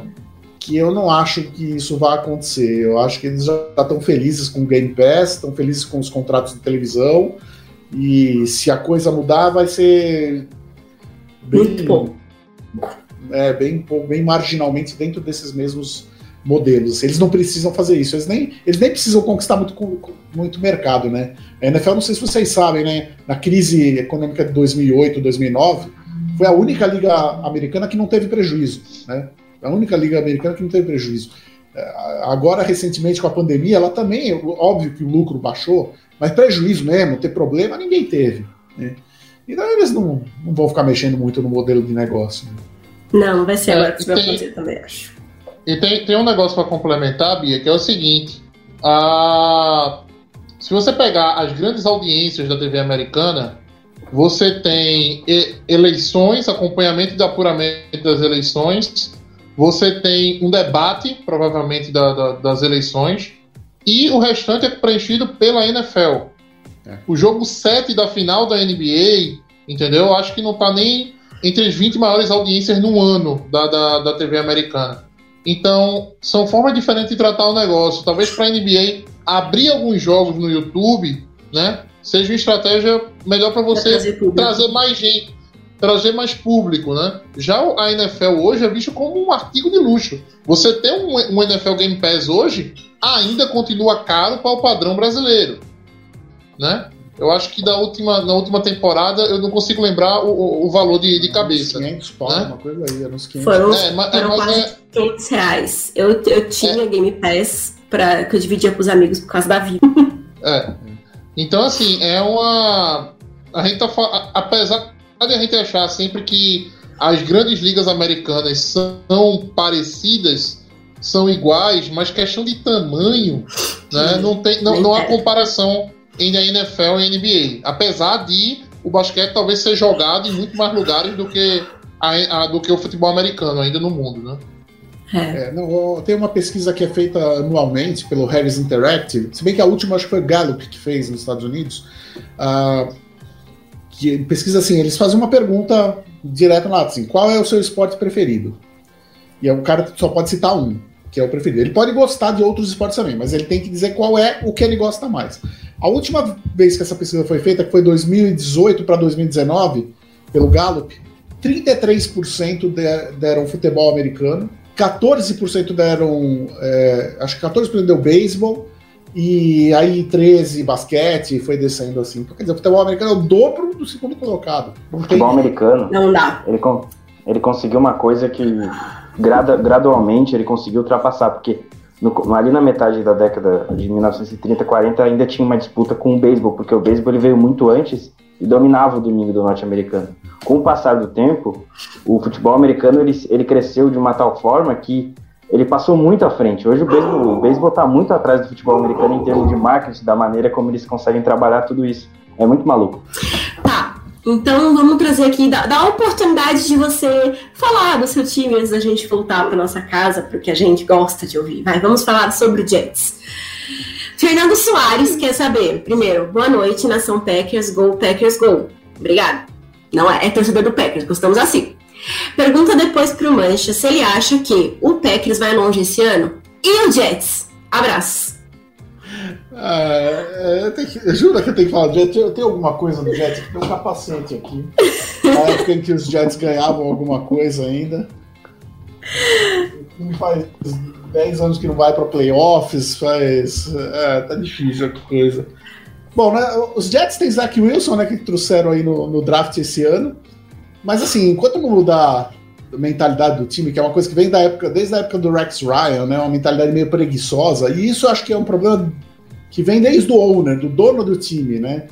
que eu não acho que isso vai acontecer. Eu acho que eles já estão felizes com o Game Pass, estão felizes com os contratos de televisão, e se a coisa mudar, vai ser. Muito pouco. É, bem, bem marginalmente dentro desses mesmos modelos. Eles não precisam fazer isso. Eles nem, eles nem precisam conquistar muito, muito mercado, né? A NFL, não sei se vocês sabem, né? Na crise econômica de 2008, 2009, foi a única liga americana que não teve prejuízo, né? A única liga americana que não teve prejuízo. É, Agora, recentemente, com a pandemia, ela também, óbvio que o lucro baixou, mas prejuízo mesmo, ter problema, ninguém teve. Né? Então eles não, não vão ficar mexendo muito no modelo de negócio. né? Não, vai ser É, agora que vai acontecer também, acho. E tem, tem um negócio para complementar, Bia, que é o seguinte: a... se você pegar as grandes audiências da TV americana, você tem eleições, acompanhamento e apuramento das eleições, você tem um debate, provavelmente, da- da- das eleições, e o restante é preenchido pela NFL. É. O jogo 7 da final da NBA, entendeu? Eu acho que não tá nem entre as 20 maiores audiências no ano da, da, da TV americana. Então, são formas diferentes de tratar o negócio. Talvez para a NBA abrir alguns jogos no YouTube, né? Seja uma estratégia melhor para você trazer trazer mais gente, trazer mais público, né? Já a NFL hoje é visto como um artigo de luxo. Você ter um, um NFL Game Pass hoje ainda continua caro para o padrão brasileiro, né? Eu acho que da última, na última temporada eu não consigo lembrar o, o- o valor de, de cabeça. 500 pau, Né? uma coisa aí, era uns 500 Foram, É, mas- é, foram mas quase é- 500 reais. Eu, eu tinha Game Pass pra, que eu dividia pros amigos por causa da vida. É. Então, assim, é uma. A gente tá. Apesar a gente achar sempre que as grandes ligas americanas são parecidas, são iguais, mas questão de tamanho, né, não, tem, não, não há comparação entre a NFL e a NBA. Apesar de o basquete talvez ser jogado em muito mais lugares do que, a, a, do que o futebol americano ainda no mundo, né? É. É, não, tem uma pesquisa que é feita anualmente pelo Harris Interactive, se bem que a última acho que foi Gallup que fez nos Estados Unidos. Uh, que pesquisa assim, eles fazem uma pergunta direto lá, assim, qual é o seu esporte preferido? E é o cara só pode citar um, que é o preferido. Ele pode gostar de outros esportes também, mas ele tem que dizer qual é o que ele gosta mais. A última vez que essa pesquisa foi feita, que foi 2018 para 2019, pelo Gallup, 33% deram futebol americano, 14% deram. É, acho que 14% deu beisebol, e aí 13 basquete, foi descendo assim. Então, quer dizer, o futebol americano é o dobro do segundo colocado. o futebol tem... americano. Não dá. Ele, ele conseguiu uma coisa que grada, gradualmente ele conseguiu ultrapassar, porque no, ali na metade da década de 1930, 40 ainda tinha uma disputa com o beisebol, porque o beisebol ele veio muito antes e dominava o domingo do norte-americano. Com o passar do tempo, o futebol americano ele, ele cresceu de uma tal forma que ele passou muito à frente. Hoje o beisebol está muito atrás do futebol americano em termos de marketing, da maneira como eles conseguem trabalhar tudo isso. É muito maluco. Tá. Então vamos trazer aqui, dá, dá a oportunidade de você falar do seu time antes da gente voltar para nossa casa, porque a gente gosta de ouvir. Vai, vamos falar sobre o Jets. Fernando Soares quer saber, primeiro, boa noite, nação Packers, Go Packers, Go. Obrigado. Não é, é torcedor do Packers, gostamos assim. Pergunta depois pro Mancha se ele acha que o Packers vai longe esse ano e o Jets. Abraço. Ah, eu, que, juro que eu tenho que falar do Jets. Eu tenho alguma coisa do Jets tem um capacete aqui. Na época em que os Jets ganhavam alguma coisa ainda. Faz 10 anos que não vai para playoffs, faz. É, tá difícil a coisa. Bom, né, os Jets têm Zach Wilson, né, que trouxeram aí no, no draft esse ano. Mas assim, enquanto não mudar a mentalidade do time, que é uma coisa que vem da época, desde a época do Rex Ryan, né? Uma mentalidade meio preguiçosa, e isso acho que é um problema que vem desde o owner, do dono do time, né?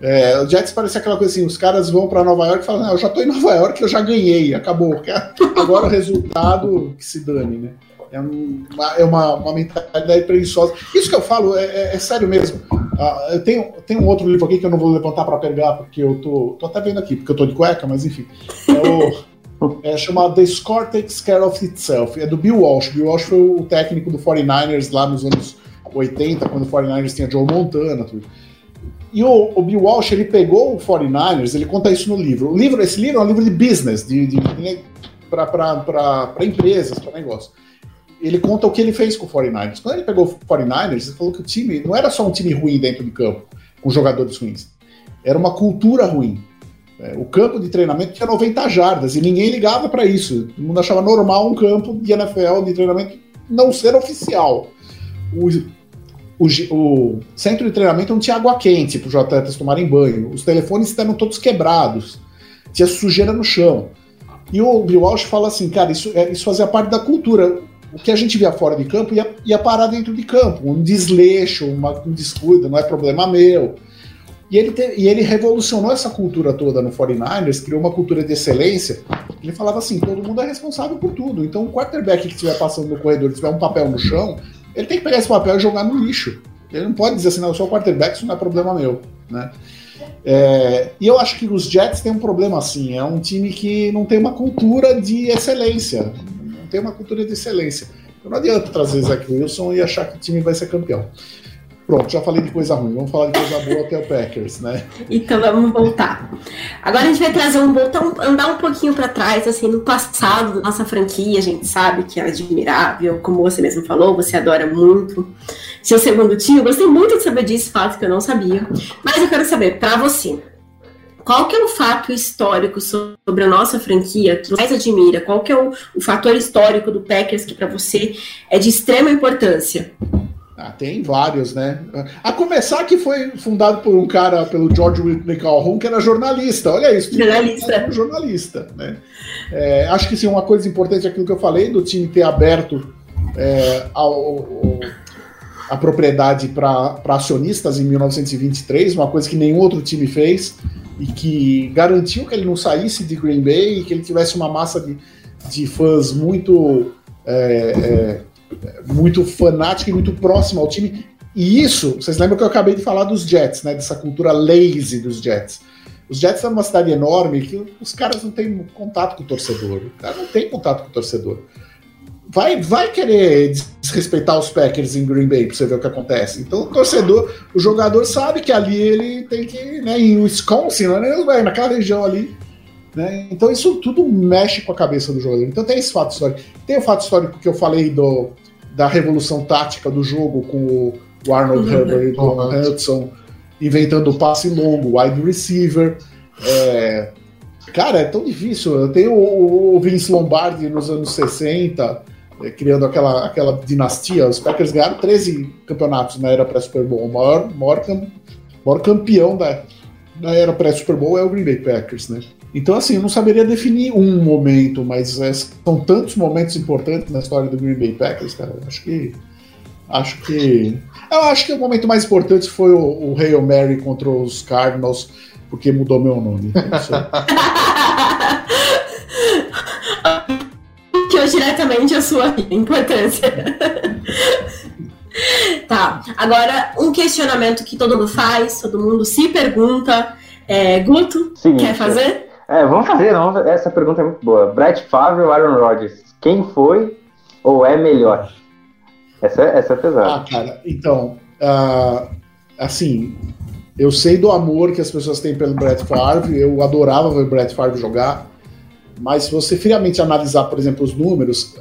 É, o Jets parece aquela coisa assim, os caras vão para Nova York e falam, eu já tô em Nova York, eu já ganhei, acabou. Agora o resultado que se dane, né? É, uma, é uma, uma mentalidade preguiçosa. Isso que eu falo é, é, é sério mesmo. Ah, eu tenho, tenho um outro livro aqui que eu não vou levantar para pegar, porque eu tô, tô até vendo aqui, porque eu tô de cueca, mas enfim. É, o, é chamado The Score Takes Care of Itself. É do Bill Walsh. Bill Walsh foi o técnico do 49ers lá nos anos 80, quando o 49ers tinha Joe Montana, tudo. E o, o, Bill Walsh, ele pegou o 49ers, ele conta isso no livro. O livro, esse livro é um livro de business, de, de, de para empresas, para negócio ele conta o que ele fez com o 49ers. Quando ele pegou o 49ers, ele falou que o time não era só um time ruim dentro de campo, com jogadores ruins. Era uma cultura ruim. É, o campo de treinamento tinha 90 jardas e ninguém ligava para isso. Todo mundo achava normal um campo de NFL de treinamento não ser oficial. O, o, o centro de treinamento não tinha água quente para os atletas tomarem banho. Os telefones estavam todos quebrados. Tinha sujeira no chão. E o Bill Walsh fala assim, cara, isso, é, isso fazia parte da cultura o que a gente via fora de campo ia, ia parar dentro de campo. Um desleixo, uma, um descuido, não é problema meu. E ele, te, e ele revolucionou essa cultura toda no 49ers, criou uma cultura de excelência. Ele falava assim: todo mundo é responsável por tudo. Então, o quarterback que estiver passando no corredor, tiver um papel no chão, ele tem que pegar esse papel e jogar no lixo. Ele não pode dizer assim: não, eu sou quarterback, isso não é problema meu. Né? É, e eu acho que os Jets têm um problema assim: é um time que não tem uma cultura de excelência tem uma cultura de excelência. Então não adianta trazer Zach Wilson e achar que o time vai ser campeão. Pronto, já falei de coisa ruim, vamos falar de coisa boa até o Packers, né? Então vamos voltar. Agora a gente vai trazer um voltar, andar um pouquinho para trás, assim, no passado da nossa franquia, a gente sabe que é admirável, como você mesmo falou, você adora muito seu segundo time. Eu gostei muito de saber disso, fato que eu não sabia. Mas eu quero saber, para você, qual que é o fato histórico sobre a nossa franquia que você mais admira? Qual que é o, o fator histórico do Packers que para você é de extrema importância? Ah, tem vários, né? A começar que foi fundado por um cara, pelo George Whitney Calhoun, que era jornalista. Olha isso. Jornalista. Um jornalista, né? É, acho que sim, uma coisa importante é aquilo que eu falei, do time ter aberto é, ao, ao, a propriedade para acionistas em 1923, uma coisa que nenhum outro time fez. E que garantiu que ele não saísse de Green Bay e que ele tivesse uma massa de, de fãs muito é, é, muito fanática e muito próxima ao time. E isso, vocês lembram que eu acabei de falar dos Jets, né? Dessa cultura lazy dos Jets. Os Jets são uma cidade enorme que os caras não têm contato com o torcedor. O cara não tem contato com o torcedor. Vai, vai querer desrespeitar os Packers em Green Bay pra você ver o que acontece. Então o torcedor, o jogador sabe que ali ele tem que, né, em Wisconsin, né, naquela região ali, né? Então isso tudo mexe com a cabeça do jogador. Então tem esse fato histórico. Tem o fato histórico que eu falei do, da revolução tática do jogo com o, o Arnold uhum. Herbert e o Don uhum. Hudson inventando o passe longo, wide receiver. É... Cara, é tão difícil. Eu tenho o Vince Lombardi nos anos 60, é, criando aquela, aquela dinastia. Os Packers ganharam 13 campeonatos na era pré-Super Bowl. O maior, maior, maior campeão da, da era pré-Super Bowl é o Green Bay Packers, né? Então, assim, eu não saberia definir um momento, mas é, são tantos momentos importantes na história do Green Bay Packers, cara. Acho que. Acho que. Eu acho que o momento mais importante foi o, o Hail Mary contra os Cardinals, porque mudou meu nome. que eu diretamente a sua importância. tá, agora um questionamento que todo mundo faz, todo mundo se pergunta. É, Guto, Seguinte, quer fazer? É, vamos fazer, não. Essa pergunta é muito boa. Brett Favre ou Aaron Rodgers? Quem foi ou é melhor? Essa, essa é pesada. Ah, cara, então, uh, assim, eu sei do amor que as pessoas têm pelo Brett Favre, eu adorava ver o Brett Favre jogar, mas se você friamente analisar, por exemplo, os números,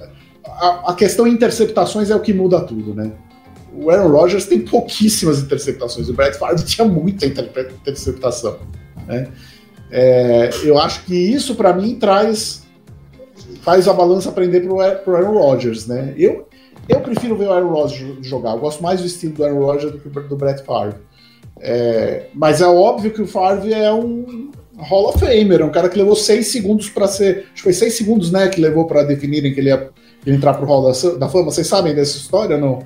a, a questão interceptações é o que muda tudo, né? O Aaron Rodgers tem pouquíssimas interceptações, o Brett Favre tinha muita interceptação, né? É, eu acho que isso, para mim, traz faz a balança aprender pro, pro Aaron Rodgers, né? Eu, eu prefiro ver o Aaron Rodgers jogar. Eu gosto mais do estilo do Aaron Rodgers do que do Brett Favre. É, mas é óbvio que o Favre é um Hall of Famer, é um cara que levou seis segundos para ser. Acho que foi seis segundos, né? Que levou para definirem que ele ia, ia entrar pro Hall da, da Fama. Vocês sabem dessa história, não?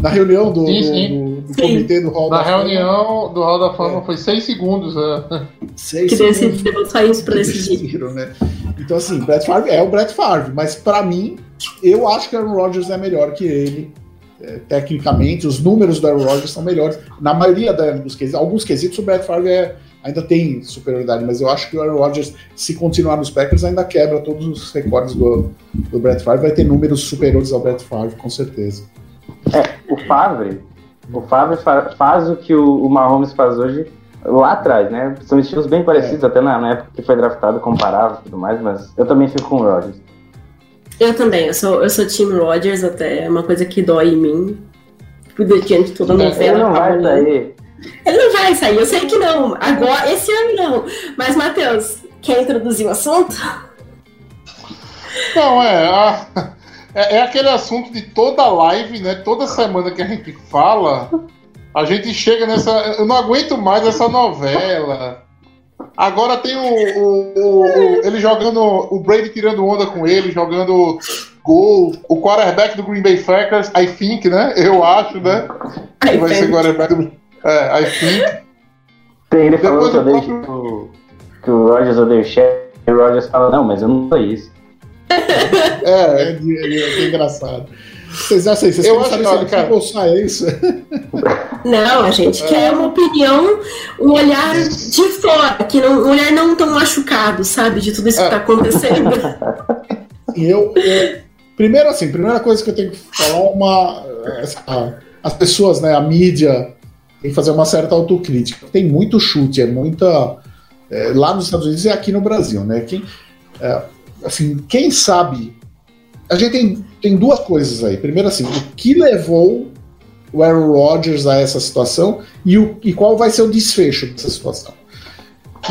Na reunião do, sim, sim. do, do, do comitê do Hall Na da Fama. Na reunião do Hall da Fama é. foi seis segundos. Né? Seis que decidiram só isso para decidir. Né? Então, assim, Brett Favre é o Brett Favre, mas para mim, eu acho que Aaron Rodgers é melhor que ele. É, tecnicamente, os números do Aaron Rodgers são melhores. Na maioria dos quesitos, alguns quesitos, o Brett Favre é, ainda tem superioridade, mas eu acho que o Aaron Rodgers, se continuar nos Packers, ainda quebra todos os recordes do, do Brett Favre, vai ter números superiores ao Brett Favre, com certeza. É, o Favre, o Favre fa faz o que o, o Mahomes faz hoje lá atrás, né? São estilos bem parecidos, é. até na, na, época que foi draftado, comparável e tudo mais, mas eu também fico com o Rodgers. Eu também, eu sou, eu sou Team Rodgers, até é uma coisa que dói em mim. Diante de toda a novela. Ele não vai sair. Ele não vai sair, eu sei que não. Agora, esse ano não. Mas, Matheus, quer introduzir o assunto? Não, é. A, é, é, aquele assunto de toda live, né? Toda semana que a gente fala, a gente chega nessa. Eu não aguento mais essa novela. Agora tem o, o, o, ele jogando. O Brady tirando onda com ele, jogando gol. O quarterback do Green Bay Packers, I think, né? Eu acho, né? Que vai ser quarterback do. É, I think. Tem ele falando que, próprio... que o Rogers odeia o chefe. E o Rogers fala, não, mas eu não sou isso. É, é, é, é engraçado. Vocês acham isso? Vocês eu acho que cara... bolsar é isso? Não, a gente é. quer uma opinião, um olhar de fora, que não, um olhar não tão machucado, sabe, de tudo isso que está acontecendo. E eu, eu, primeiro assim, primeira coisa que eu tenho que falar é uma essa, as pessoas, né, a mídia tem que fazer uma certa autocrítica. Tem muito chute, é muita é, lá nos Estados Unidos e aqui no Brasil, né? Quem, é, assim, quem sabe. A gente tem, tem duas coisas aí. Primeiro, assim, o que levou o Aaron Rodgers a essa situação e, o, e qual vai ser o desfecho dessa situação.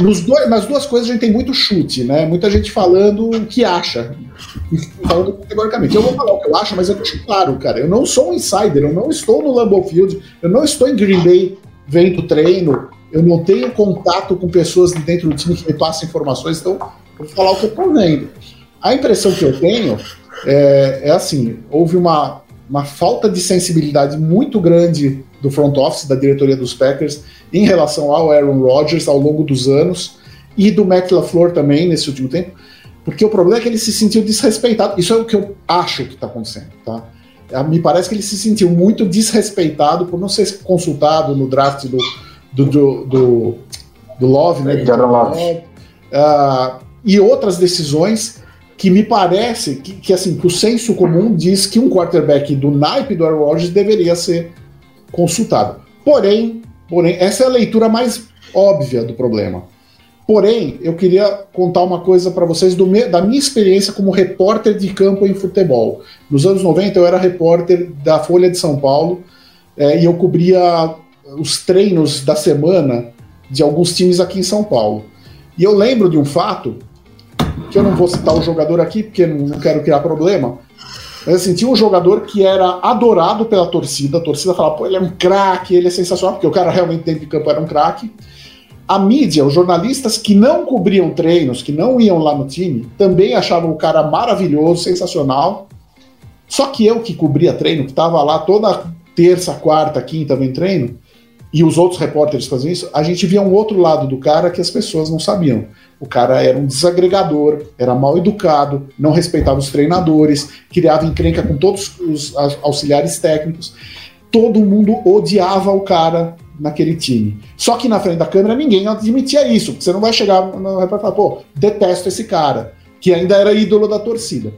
Dois, nas duas coisas a gente tem muito chute, né? Muita gente falando o que acha. Falando categoricamente. Eu vou falar o que eu acho, mas eu deixo claro, cara. Eu não sou um insider, eu não estou no Lambeau Field, eu não estou em Green Bay vendo treino, eu não tenho contato com pessoas dentro do time que me passam informações, então Vou falar o que eu estou vendo. A impressão que eu tenho é, é assim: houve uma, uma falta de sensibilidade muito grande do front office, da diretoria dos Packers, em relação ao Aaron Rodgers ao longo dos anos. e do Matt LaFleur também nesse último tempo, porque o problema é que ele se sentiu desrespeitado. Isso é o que eu acho que está acontecendo, tá? Ah, Me parece que ele se sentiu muito desrespeitado por não ser consultado no draft do, do, do, do, do Love, né? do Love. Ah, e outras decisões que me parece que, que assim, que o senso comum diz que um quarterback do naipe do Aaron Rodgers deveria ser consultado. Porém, porém, essa é a leitura mais óbvia do problema. Porém, eu queria contar uma coisa para vocês do da minha experiência como repórter de campo em futebol. Nos anos 90, eu era repórter da Folha de São Paulo eh, e eu cobria os treinos da semana de alguns times aqui em São Paulo. E eu lembro de um fato, que eu não vou citar o jogador aqui, porque não quero criar problema, mas assim, tinha um jogador que era adorado pela torcida, a torcida falava, pô, ele é um craque, ele é sensacional, porque o cara realmente dentro de campo era um craque. A mídia, os jornalistas que não cobriam treinos, que não iam lá no time, também achavam o cara maravilhoso, sensacional. Só que eu que cobria treino, que estava lá toda terça, quarta, quinta vem treino, e os outros repórteres faziam isso, a gente via um outro lado do cara que as pessoas não sabiam. O cara era um desagregador, era mal educado, não respeitava os treinadores, criava encrenca com todos os auxiliares técnicos. Todo mundo odiava o cara naquele time. Só que na frente da câmera ninguém admitia isso, porque você não vai chegar e falar, pô, detesto esse cara, que ainda era ídolo da torcida.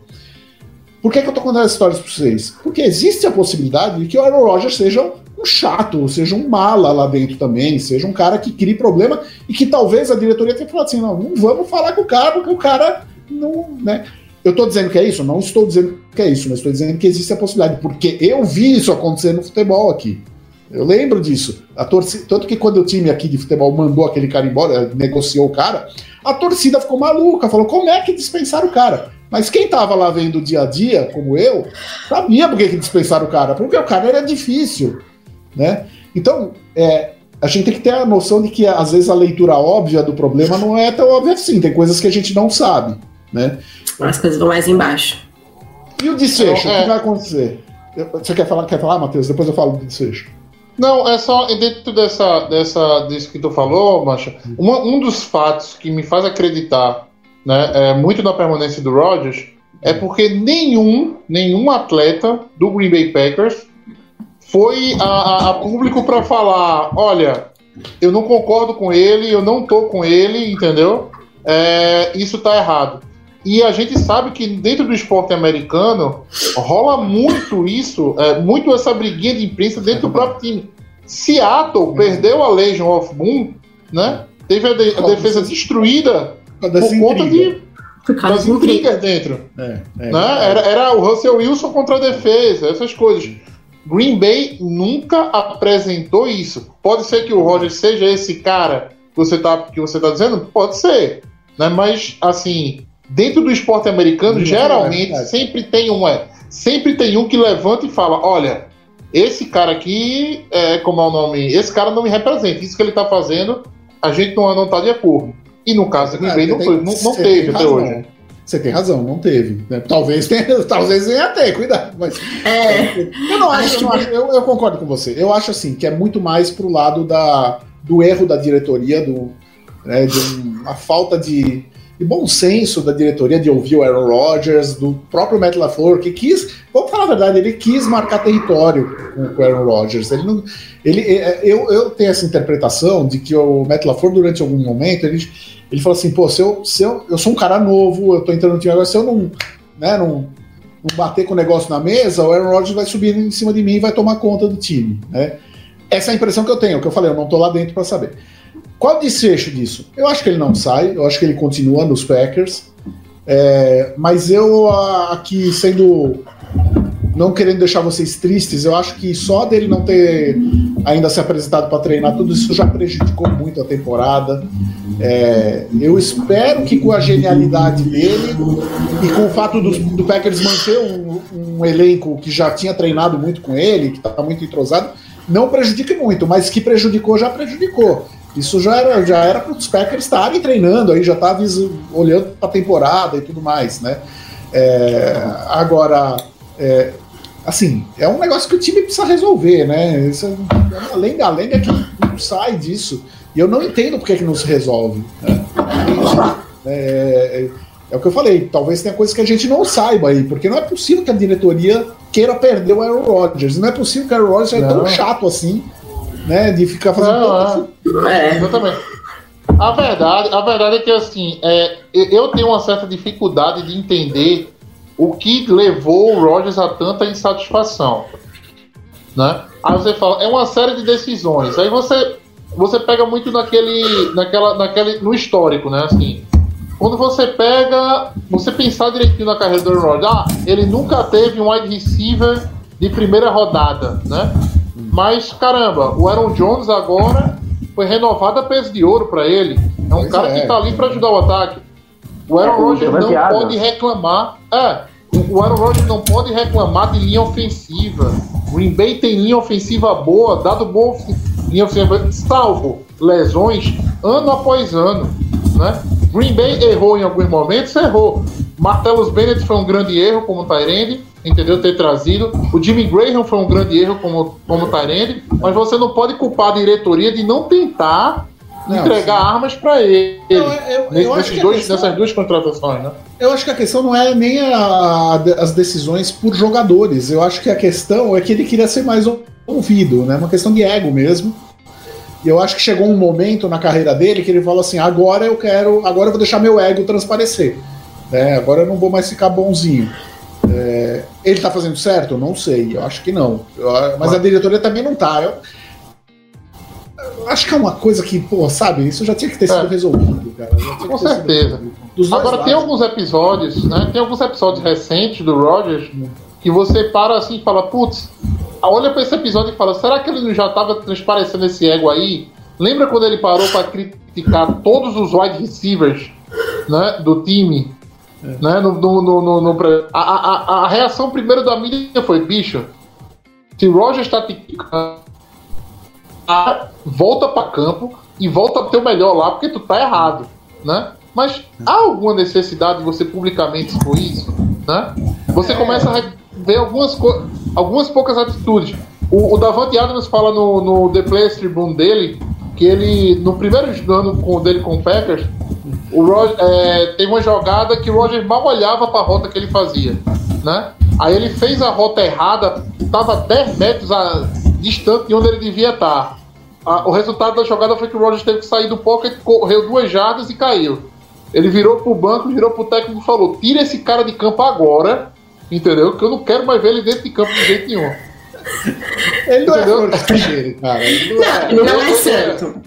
Por que, que eu tô contando essas histórias pra vocês? Porque existe a possibilidade de que o Aaron Rodgers seja um chato, seja um mala lá dentro também, seja um cara que crie problema e que talvez a diretoria tenha falado assim, não, não vamos falar com o cara, porque o cara não, né? Eu tô dizendo que é isso? Não estou dizendo que é isso, mas estou dizendo que existe a possibilidade, porque eu vi isso acontecer no futebol aqui. Eu lembro disso. A torcida, tanto que quando o time aqui de futebol mandou aquele cara embora, negociou o cara, a torcida ficou maluca, falou: como é que dispensaram o cara? Mas quem tava lá vendo o dia a dia, como eu, sabia por que dispensaram o cara, porque o cara era difícil, né? Então, é, a gente tem que ter a noção de que às vezes a leitura óbvia do problema não é tão óbvia assim, tem coisas que a gente não sabe, né? As coisas vão mais embaixo. E o desfecho, Então, o é. que vai acontecer? Você quer falar, quer falar, Matheus? Depois eu falo do desfecho. Não, é só dentro dessa, dessa, disso que tu falou, Mancha, uma- um dos fatos que me faz acreditar né, é, muito na permanência do Rodgers é porque nenhum, nenhum atleta do Green Bay Packers foi a, a- público para falar: olha, eu não concordo com ele, eu não tô com ele, entendeu? É, isso tá errado. E a gente sabe que dentro do esporte americano rola muito isso, é, muito essa briguinha de imprensa dentro do próprio time. Seattle perdeu a Legion of Boom, né? Teve a, de- a defesa destruída Por conta de, das intrigas dentro. É, é, né? Era, era o Russell Wilson contra a defesa, essas coisas. Green Bay nunca apresentou isso. Pode ser que o Rodgers seja esse cara que você tá, que você tá dizendo? Pode ser. Né? Mas, assim, dentro do esporte americano, Não, geralmente é sempre tem um é, sempre tem um que levanta e fala: olha, esse cara aqui, é, como é o nome? Esse cara não me representa. Isso que ele tá fazendo, a gente não, não tá de acordo. E no caso do Green Bay não, Tem- foi, não, não teve até hoje. Você tem razão, não teve. né? Talvez tenha, talvez venha ter, cuidado. Mas É, eu não acho, eu, não acho- eu, eu concordo com você. Eu acho assim que é muito mais pro lado da, do erro da diretoria, do, né, de um- uma falta de, de bom senso da diretoria de ouvir o Aaron Rodgers, do próprio Matt LaFleur, que quis, vamos falar a verdade, ele quis marcar território com, o Aaron Rodgers. Ele não, ele, é, eu, eu tenho essa interpretação de que o Matt LaFleur, durante algum momento, ele, ele falou assim: pô, se eu, se eu, eu sou um cara novo, eu tô entrando no time agora, se eu não, né, não, não bater com o negócio na mesa, o Aaron Rodgers vai subir em cima de mim e vai tomar conta do time, né? Essa é a impressão que eu tenho, que eu falei, eu não tô lá dentro para saber. Qual o desfecho disso? Eu acho que ele não sai, eu acho que ele continua nos Packers, é, mas eu aqui sendo não querendo deixar vocês tristes, eu acho que só dele não ter ainda se apresentado para treinar, tudo isso já prejudicou muito a temporada. É, eu espero que com a genialidade dele e com o fato do, do Packers manter um, um elenco que já tinha treinado muito com ele, que está muito entrosado, não prejudique muito, mas que prejudicou, já prejudicou. Isso já era, já era para os Packers estarem treinando, aí já estava olhando para a temporada e tudo mais, né? É, agora, é, assim, é um negócio que o time precisa resolver, né? Isso é uma lenga-lenga que não sai disso. E eu não entendo por que, não se resolve. Né? É, é, é o que eu falei, talvez tenha coisas que a gente não saiba aí, porque não é possível que a diretoria queira perder o Aaron Rodgers. Não é possível que o Aaron Rodgers seja tão Não. chato assim, né? De ficar fazendo. Não, tanto- é. É. Exatamente. A verdade, a verdade é que assim, é, eu tenho uma certa dificuldade de entender o que levou o Rogers a tanta insatisfação. Né? Aí você fala, é uma série de decisões. Aí você, você pega muito naquele, naquela, naquele, no histórico, né? Assim, quando você pega, você pensar direitinho na carreira do Aaron Rodgers, ah, ele nunca teve um wide receiver de primeira rodada, né? Mas caramba, o Aaron Jones agora foi renovado a peso de ouro para ele. É um Pois cara é. que tá ali para ajudar o ataque. O Aaron É, Rodgers não pode reclamar. É, o Aaron Rodgers não pode reclamar de linha ofensiva. O Green Bay tem linha ofensiva boa, dado bom linha ofensiva, salvo lesões, ano após ano. Né? Green Bay errou em alguns momentos, errou. Martellus Bennett foi um grande erro como Tyrande, entendeu? Ter trazido. O Jimmy Graham foi um grande erro como, como Tyrande, mas você não pode culpar a diretoria de não tentar Não, entregar sim. armas para ele. Não, eu- eu nesses a dois, questão- nessas duas contratações, né? Eu acho que a questão não é nem a- a- as decisões por jogadores. Eu acho que a questão é que ele queria ser mais ouvido, né? Uma questão de ego mesmo. E eu acho que chegou um momento na carreira dele que ele falou assim: agora eu quero, agora eu vou deixar meu ego transparecer. né? agora eu não vou mais ficar bonzinho. É, ele tá fazendo certo? Eu não sei, eu acho que não. Eu- mas a diretoria também não tá. Eu, eu acho que é uma coisa que, pô, sabe, isso já tinha que ter sido É. resolvido, cara. Com certeza. Agora tem lados. alguns episódios, né? Tem alguns episódios recentes do Rogers que você para assim e fala, putz, olha pra esse episódio e fala, será que ele não já tava transparecendo esse ego aí? Lembra quando ele parou pra criticar todos os wide receivers né, do time? Né, no, no, no, no- a, a, a- reação primeiro da mídia foi, bicho, se o Rogers tá te ah, volta pra campo e volta a ter o melhor lá, porque tu tá errado, né? Mas há alguma necessidade de você publicamente expor isso, né? Você começa a ver algumas, algumas poucas atitudes. O, o Davante Adams fala no, no The Players Tribune dele que ele, no primeiro ano com, dele com o Packers, o Roger, é, teve uma jogada que o Roger mal olhava para a rota que ele fazia, né? Aí ele fez a rota errada, estava 10 metros a, distante de onde ele devia estar. A- o resultado da jogada foi que o Rogers teve que sair do pocket, correu duas jardas e caiu. Ele virou pro banco, virou pro técnico e falou: tira esse cara de campo agora, entendeu? Que eu não quero mais ver ele dentro de campo de jeito nenhum. Ele não é Entendeu? Teixeira, cara. Ele não é. Ele não é santo.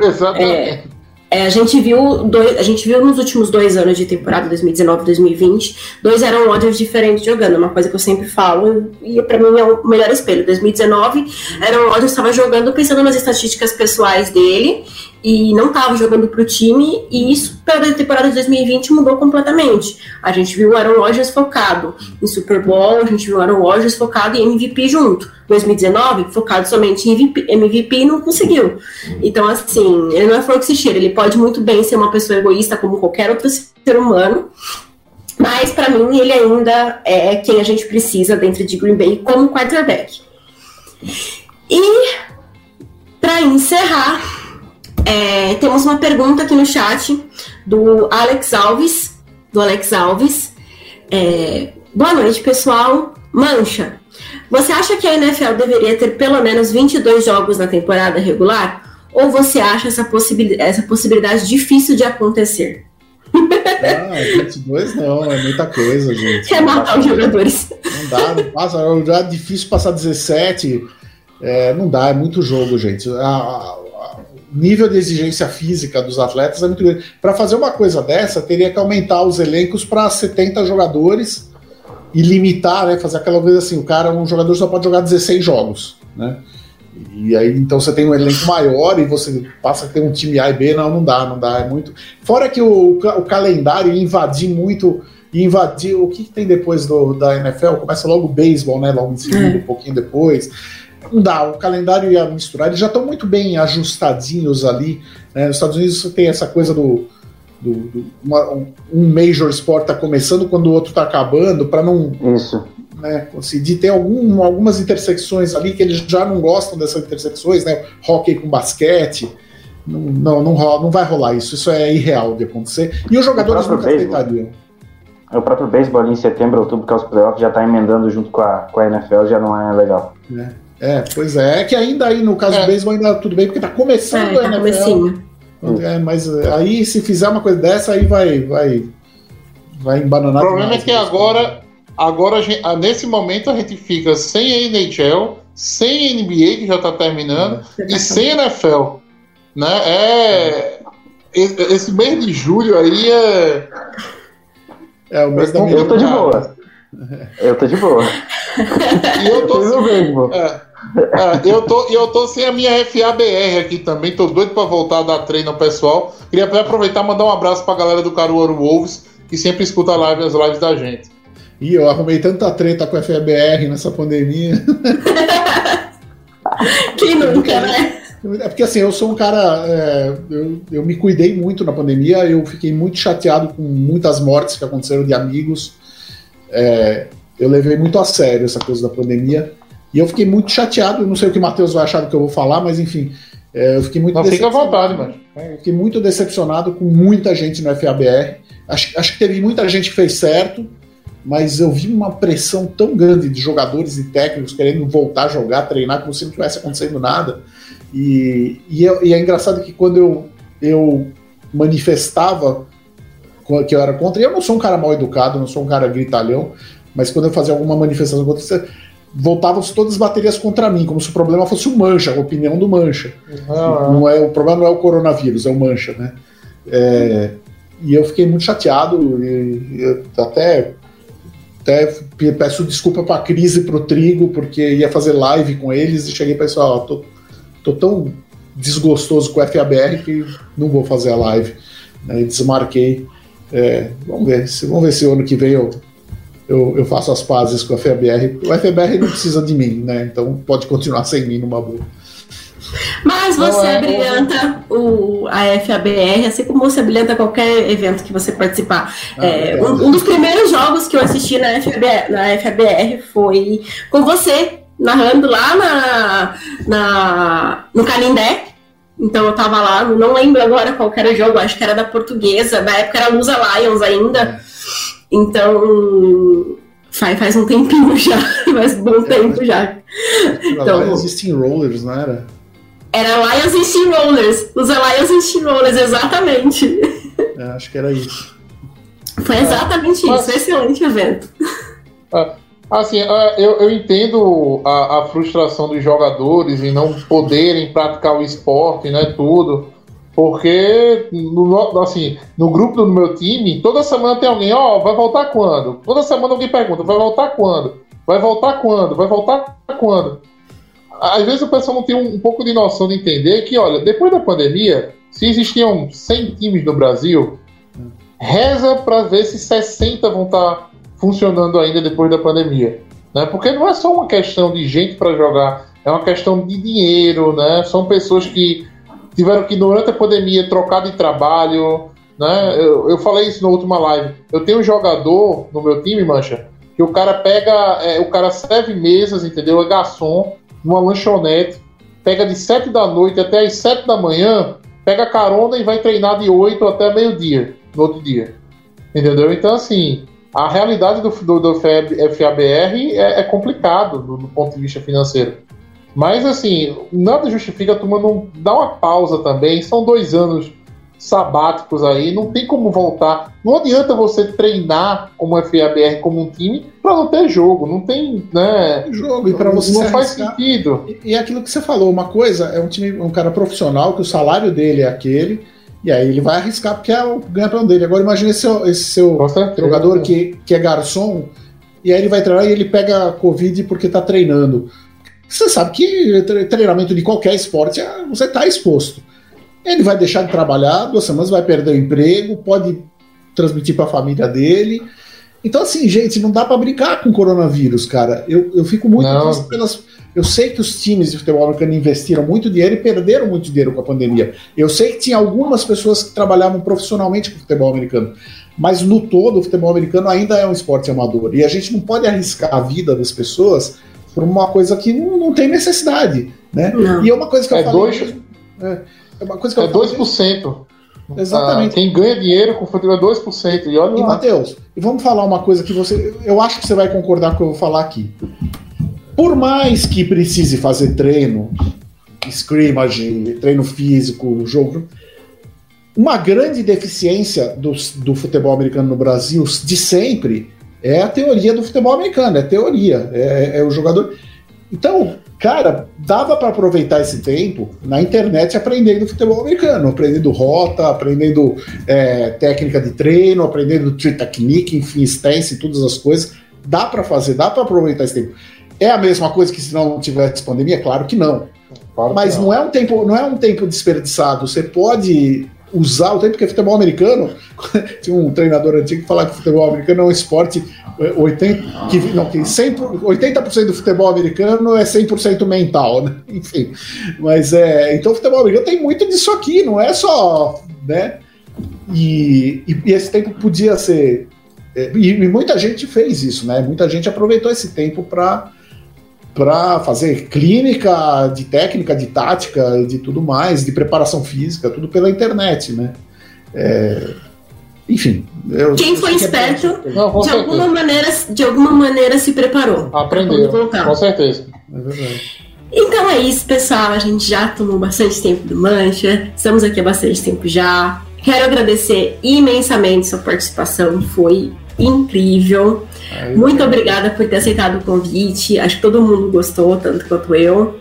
Exatamente. É, a gente viu dois, a gente viu nos últimos dois anos de temporada 2019 2020 dois Aaron Rodgers diferentes jogando, é uma coisa que eu sempre falo e pra mim é o melhor espelho. 2019 Aaron Rodgers estava jogando pensando nas estatísticas pessoais dele e não estava jogando pro time e isso para a temporada de 2020 mudou completamente. A gente viu o Aaron Rodgers focado em Super Bowl, a gente viu o Aaron Rodgers focado em MVP junto. 2019 focado somente em MVP, MVP não conseguiu. Então, assim, ele não é flor. Ele pode muito bem ser uma pessoa egoísta como qualquer outro ser humano. Mas, pra mim, ele ainda é quem a gente precisa dentro de Green Bay como quarterback. E, pra encerrar, é, temos uma pergunta aqui no chat do Alex Alves. Do Alex Alves. É, boa noite, pessoal. Mancha. Você acha que a NFL deveria ter pelo menos 22 jogos na temporada regular? Ou você acha essa, possibil essa possibilidade difícil de acontecer? Não, 22 não, é muita coisa, gente. Quer matar os jogadores? Não dá, não passa. Já é difícil passar 17. É, não dá, é muito jogo, gente. A- a- nível de exigência física dos atletas é muito grande. Para fazer uma coisa dessa, teria que aumentar os elencos para 70 jogadores e limitar, né? Fazer aquela coisa assim: o cara, um jogador só pode jogar 16 jogos, né? E aí, então você tem um elenco maior e você passa a ter um time A e B, não, não dá, não dá, é muito. Fora que o, o calendário invadir muito, ia invadir. O que, que tem depois do, da NFL? Começa logo o beisebol, né? Logo em seguida, um pouquinho depois. Não dá, o calendário ia misturar, eles já estão muito bem ajustadinhos ali. né? Nos Estados Unidos você tem essa coisa do. do, do- uma- um, major sport tá começando quando o outro tá acabando, para não Isso. né, conseguir ter algum, algumas intersecções ali que eles já não gostam dessas intersecções, né? Hockey com basquete. Não, não, não, rola- não vai rolar isso. Isso é irreal de acontecer. E os jogadores nunca beisebol. aceitariam. O próprio beisebol ali em setembro, outubro, que é os playoffs, já tá emendando junto com a, com a NFL, já não é legal. É, pois é. É que ainda aí, no caso É. do beisebol, ainda tudo bem, porque tá começando É, a tá NFL. comecinho. É, mas é, aí, se fizer uma coisa dessa, aí vai. Vai, vai O embananar. problema é demais. que agora, agora a gente- nesse momento, a gente fica sem a NHL, sem a NBA, que já tá terminando, e sem a NFL. Né? É. Esse mês de julho aí é. É, o mês da Eu Eu tô de boa. Eu tô de boa. E eu tô veem, pô. É, é, eu, tô, e eu tô sem a minha FABR aqui também, tô doido pra voltar a dar treino ao pessoal. Queria até aproveitar e mandar um abraço pra galera do Caruaru Wolves, que sempre escuta a live, as lives da gente. Ih, eu arrumei tanta treta com a FBR nessa pandemia. Quem nunca, né? É porque assim, eu sou um cara. é, eu, eu me cuidei muito na pandemia, eu fiquei muito chateado com muitas mortes que aconteceram de amigos. É, eu levei muito a sério essa coisa da pandemia. E eu fiquei muito chateado, eu não sei o que o Matheus vai achar do que eu vou falar, mas enfim. é, eu fiquei muito Não fica à decepcionado. vontade, mano. Eu fiquei muito decepcionado com muita gente no FABR. Acho, acho que teve muita gente que fez certo, mas eu vi uma pressão tão grande de jogadores e técnicos querendo voltar a jogar, treinar, como se não tivesse acontecendo nada. E, e, é, e é engraçado que quando eu, eu manifestava que eu era contra, e eu não sou um cara mal educado, não sou um cara gritalhão, mas quando eu fazia alguma manifestação contra isso, voltavam todas as baterias contra mim, como se o problema fosse o Mancha, a opinião do Mancha. Ah, Não é, o problema não é o coronavírus, é o mancha, né? É, e eu fiquei muito chateado e, eu até, até pe- peço desculpa para a crise e para o Trigo, porque ia fazer live com eles e cheguei para pessoal, tô, tô tão desgostoso com o FABR que não vou fazer a live. Né? E desmarquei. É, vamos ver, se, vamos ver se o ano que vem eu, eu, eu faço as pazes com o FABR. O FABR não precisa de mim, né? Então pode continuar sem mim numa boa. Mas Não você é, brilhanta o, a FABR, assim como você brilhanta qualquer evento que você participar. Ah, É, legal. um, um dos primeiros jogos que eu assisti na FABR, na FABR foi com você, narrando lá na, na, no Canindé. Então eu tava lá, não lembro agora qual que era o jogo, acho que era da portuguesa, na época era Lusa Lions ainda. Então faz, faz um tempinho já, faz um bom tempo já. Então- Então, existem rollers, não era? Era Lions e Steamrollers. Os Lions e Steamrollers, exatamente. É, acho que era isso. Foi exatamente Mas- isso. Excelente evento. Assim, ah, eu, eu entendo a, a frustração dos jogadores em não poderem praticar o esporte, né, tudo. Porque, no, assim, no grupo do meu time, toda semana tem alguém, ó, vai voltar quando? Toda semana alguém pergunta, vai voltar quando? Vai voltar quando? Vai voltar quando? Às vezes o pessoal não tem um, um pouco de noção de entender que, olha, depois da pandemia, se existiam 100 times no Brasil, reza para ver se 60 vão estar funcionando ainda depois da pandemia. Né? Porque não é só uma questão de gente para jogar, é uma questão de dinheiro, né? São pessoas que tiveram que, durante a pandemia, trocar de trabalho. Né? Eu, eu falei isso na última live. Eu tenho um jogador no meu time, Mancha, que o cara pega, é, o cara serve mesas, entendeu? É garçom, numa lanchonete, pega de 7 da noite até as 7 da manhã, pega carona e vai treinar de 8 até meio-dia, no outro dia. Entendeu? Então, assim, a realidade do, do, do FABR é, é complicado do, do ponto de vista financeiro. Mas, assim, nada justifica a turma não dar uma pausa também. São dois anos sabáticos aí, não tem como voltar. Não adianta você treinar como FABR, como um time, para não ter jogo. Não tem, né? Jogo, e para você não faz arriscar- sentido. E, e é aquilo que você falou, uma coisa é um time, um cara profissional, que o salário dele é aquele, e aí ele vai arriscar porque é o ganha-pão dele. Agora imagine esse seu, esse seu jogador que, que é garçom, e aí ele vai treinar e ele pega Covid porque tá treinando. Você sabe que tre- treinamento de qualquer esporte, ah, você tá exposto. Ele vai deixar de trabalhar, duas semanas vai perder o emprego, pode transmitir para a família dele. Então, assim, gente, não dá para brincar com coronavírus, cara. Eu, eu fico muito Não. triste pelas. Eu sei que os times de futebol americano investiram muito dinheiro e perderam muito dinheiro com a pandemia. Eu sei que tinha algumas pessoas que trabalhavam profissionalmente com futebol americano. Mas no todo, o futebol americano ainda é um esporte amador. E a gente não pode arriscar a vida das pessoas por uma coisa que não, não tem necessidade. Né? Não. E é uma coisa que eu É falei. dois- mesmo, é, é uma coisa que É eu falo- 2%. Exatamente. Ah, quem ganha dinheiro com futebol é 2%. E olha E, lá. Matheus, e vamos falar uma coisa que você. Eu acho que você vai concordar com o que eu vou falar aqui. Por mais que precise fazer treino, scrimmage, treino físico, jogo. Uma grande deficiência do, do futebol americano no Brasil, de sempre, é a teoria do futebol americano, é teoria, é, é o jogador. Então, cara, dava para aproveitar esse tempo na internet aprendendo futebol americano, aprendendo rota, aprendendo é, técnica de treino, aprendendo technique, enfim, stance, todas as coisas. Dá para fazer, dá para aproveitar esse tempo. É a mesma coisa que se não tivesse pandemia? Claro que não. Claro que Mas não é um tempo, não é um tempo desperdiçado. Você pode usar o tempo porque futebol americano tinha um treinador antigo que falava que futebol americano é um esporte eh, 80 que não que 100 80% do futebol americano é 100% mental, né? Enfim. Mas é, então o futebol americano tem muito disso aqui, não é só, né? E, e, e esse tempo podia ser é, e, e muita gente fez isso, né? Muita gente aproveitou esse tempo para para fazer clínica de técnica, de tática, de tudo mais, de preparação física, tudo pela internet, né? É, enfim. eu- Quem foi é- esperto, Não, com de alguma, maneira, de alguma maneira se preparou. Aprendeu, com certeza. É verdade. Então é isso, pessoal. A gente já tomou bastante tempo do Mancha. Estamos aqui há bastante tempo já. Quero agradecer imensamente sua participação. Foi incrível. Muito obrigada por ter aceitado o convite. Acho que todo mundo gostou, tanto quanto eu.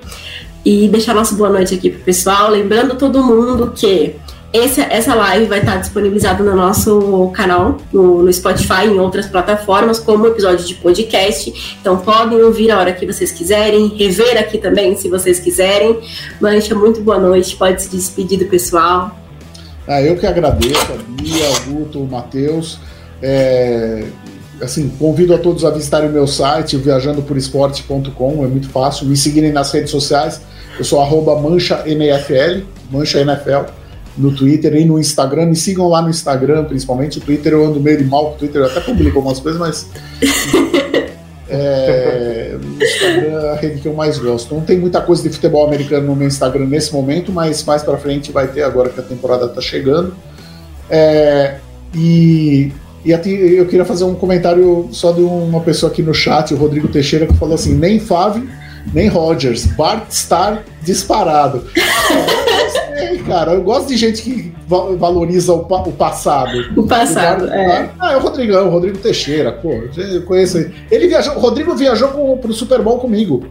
E deixar nossa boa noite aqui pro pessoal. Lembrando todo mundo que esse, essa live vai estar disponibilizada no nosso canal, no, no Spotify e em outras plataformas, como episódio de podcast. Então podem ouvir a hora que vocês quiserem, rever aqui também, se vocês quiserem. Mancha, muito boa noite. Pode se despedir do pessoal. Ah, eu que agradeço, a Bia, o Guto, o Matheus. É, assim, convido a todos a visitarem o meu site, viajandoporesporte.com, é muito fácil. Me seguirem nas redes sociais. Eu sou arroba mancha NFL, mancha NFL, no Twitter e no Instagram. Me sigam lá no Instagram, principalmente. O Twitter eu ando meio de mal o Twitter, eu até publico algumas coisas, mas. É, o Instagram é a rede que eu mais gosto. Não tem muita coisa de futebol americano no meu Instagram nesse momento, mas mais pra frente vai ter agora que a temporada tá chegando. É, e e eu queria fazer um comentário só de uma pessoa aqui no chat, o Rodrigo Teixeira, que falou assim: nem Fave, nem Rogers, Bart Star disparado. Cara, eu gosto de gente que va- valoriza o, pa- o passado. O passado, O Bart é. Ah, é o Rodrigão, o Rodrigo Teixeira, pô, eu conheço ele. Ele viajou, o Rodrigo viajou com, pro Super Bowl comigo,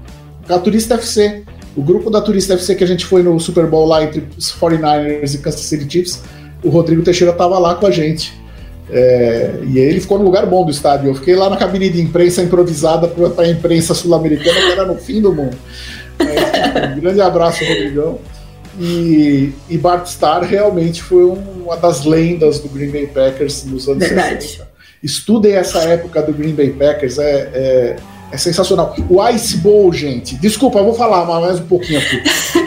com a Turista FC. O grupo da Turista FC que a gente foi no Super Bowl lá entre os 49ers e Kansas City Chiefs, o Rodrigo Teixeira tava lá com a gente. É, e aí ele ficou no lugar bom do estádio. Eu fiquei lá na cabine de imprensa improvisada para a imprensa sul-americana, que era no fim do mundo. Mas, um grande abraço, Rodrigão. E, e Bart Starr realmente foi um- uma das lendas do Green Bay Packers nos anos Verdade. 60. Estudem essa época do Green Bay Packers, é, é, é sensacional. O Ice Bowl, gente, desculpa, eu vou falar mais um pouquinho aqui.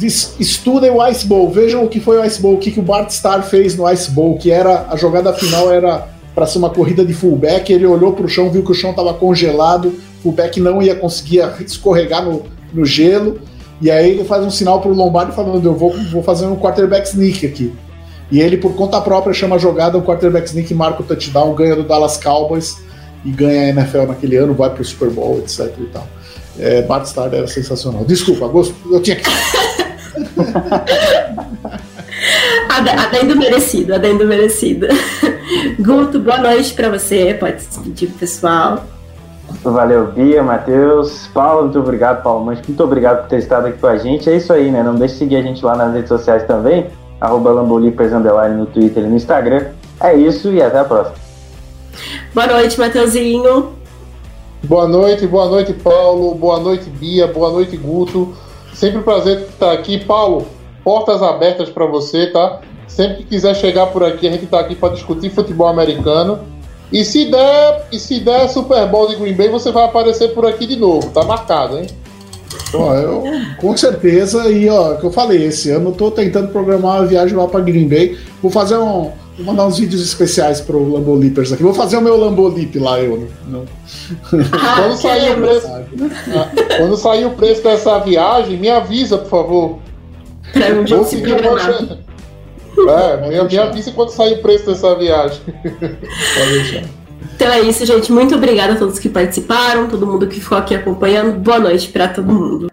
Estudem o Ice Bowl, vejam o que foi o Ice Bowl, o que, que o Bart Starr fez no Ice Bowl, que era a jogada final era para ser uma corrida de fullback, ele olhou para o chão, viu que o chão estava congelado, o fullback não ia conseguir escorregar no, no gelo, e aí ele faz um sinal para o Lombardi falando, eu vou, vou fazer um quarterback sneak aqui. E ele, por conta própria, chama a jogada, um quarterback sneak, marca o touchdown, ganha do Dallas Cowboys e ganha a NFL naquele ano, vai pro Super Bowl, etc e tal. É, Bart Starr era sensacional. Desculpa, gosto, eu tinha que... Ade- Adendo merecido, adendo merecido. Guto, boa noite pra você. Pode se despedir do pessoal. Valeu, Bia, Matheus, Paulo, muito obrigado, Paulo Manche, muito obrigado por ter estado aqui com a gente. É isso aí, né? Não deixe de seguir a gente lá nas redes sociais também, arroba Lambolipers no Twitter e no Instagram. É isso e até a próxima. Boa noite, Mateuzinho. Boa noite, boa noite, Paulo. Boa noite, Bia. Boa noite, Guto. Sempre um prazer estar aqui. Paulo, portas abertas para você, tá? Sempre que quiser chegar por aqui, a gente tá aqui para discutir futebol americano. E se der, e se der Super Bowl de Green Bay, você vai aparecer por aqui de novo. Tá marcado, hein? Ó, eu, com certeza, e ó, que eu falei, esse ano eu tô tentando programar uma viagem lá pra Green Bay. Vou fazer um. Vou mandar uns vídeos especiais pro Lambolipers aqui. Vou fazer o meu Lambolip lá, eu. Não, Ah, Quando sair o preço, ah, quando sair o preço dessa viagem, me avisa, por favor. Pra um dia se É, me, me avise quando sair o preço dessa viagem. Pode deixar. Então é isso, gente. Muito obrigada a todos que participaram, todo mundo que ficou aqui acompanhando. Boa noite pra todo mundo.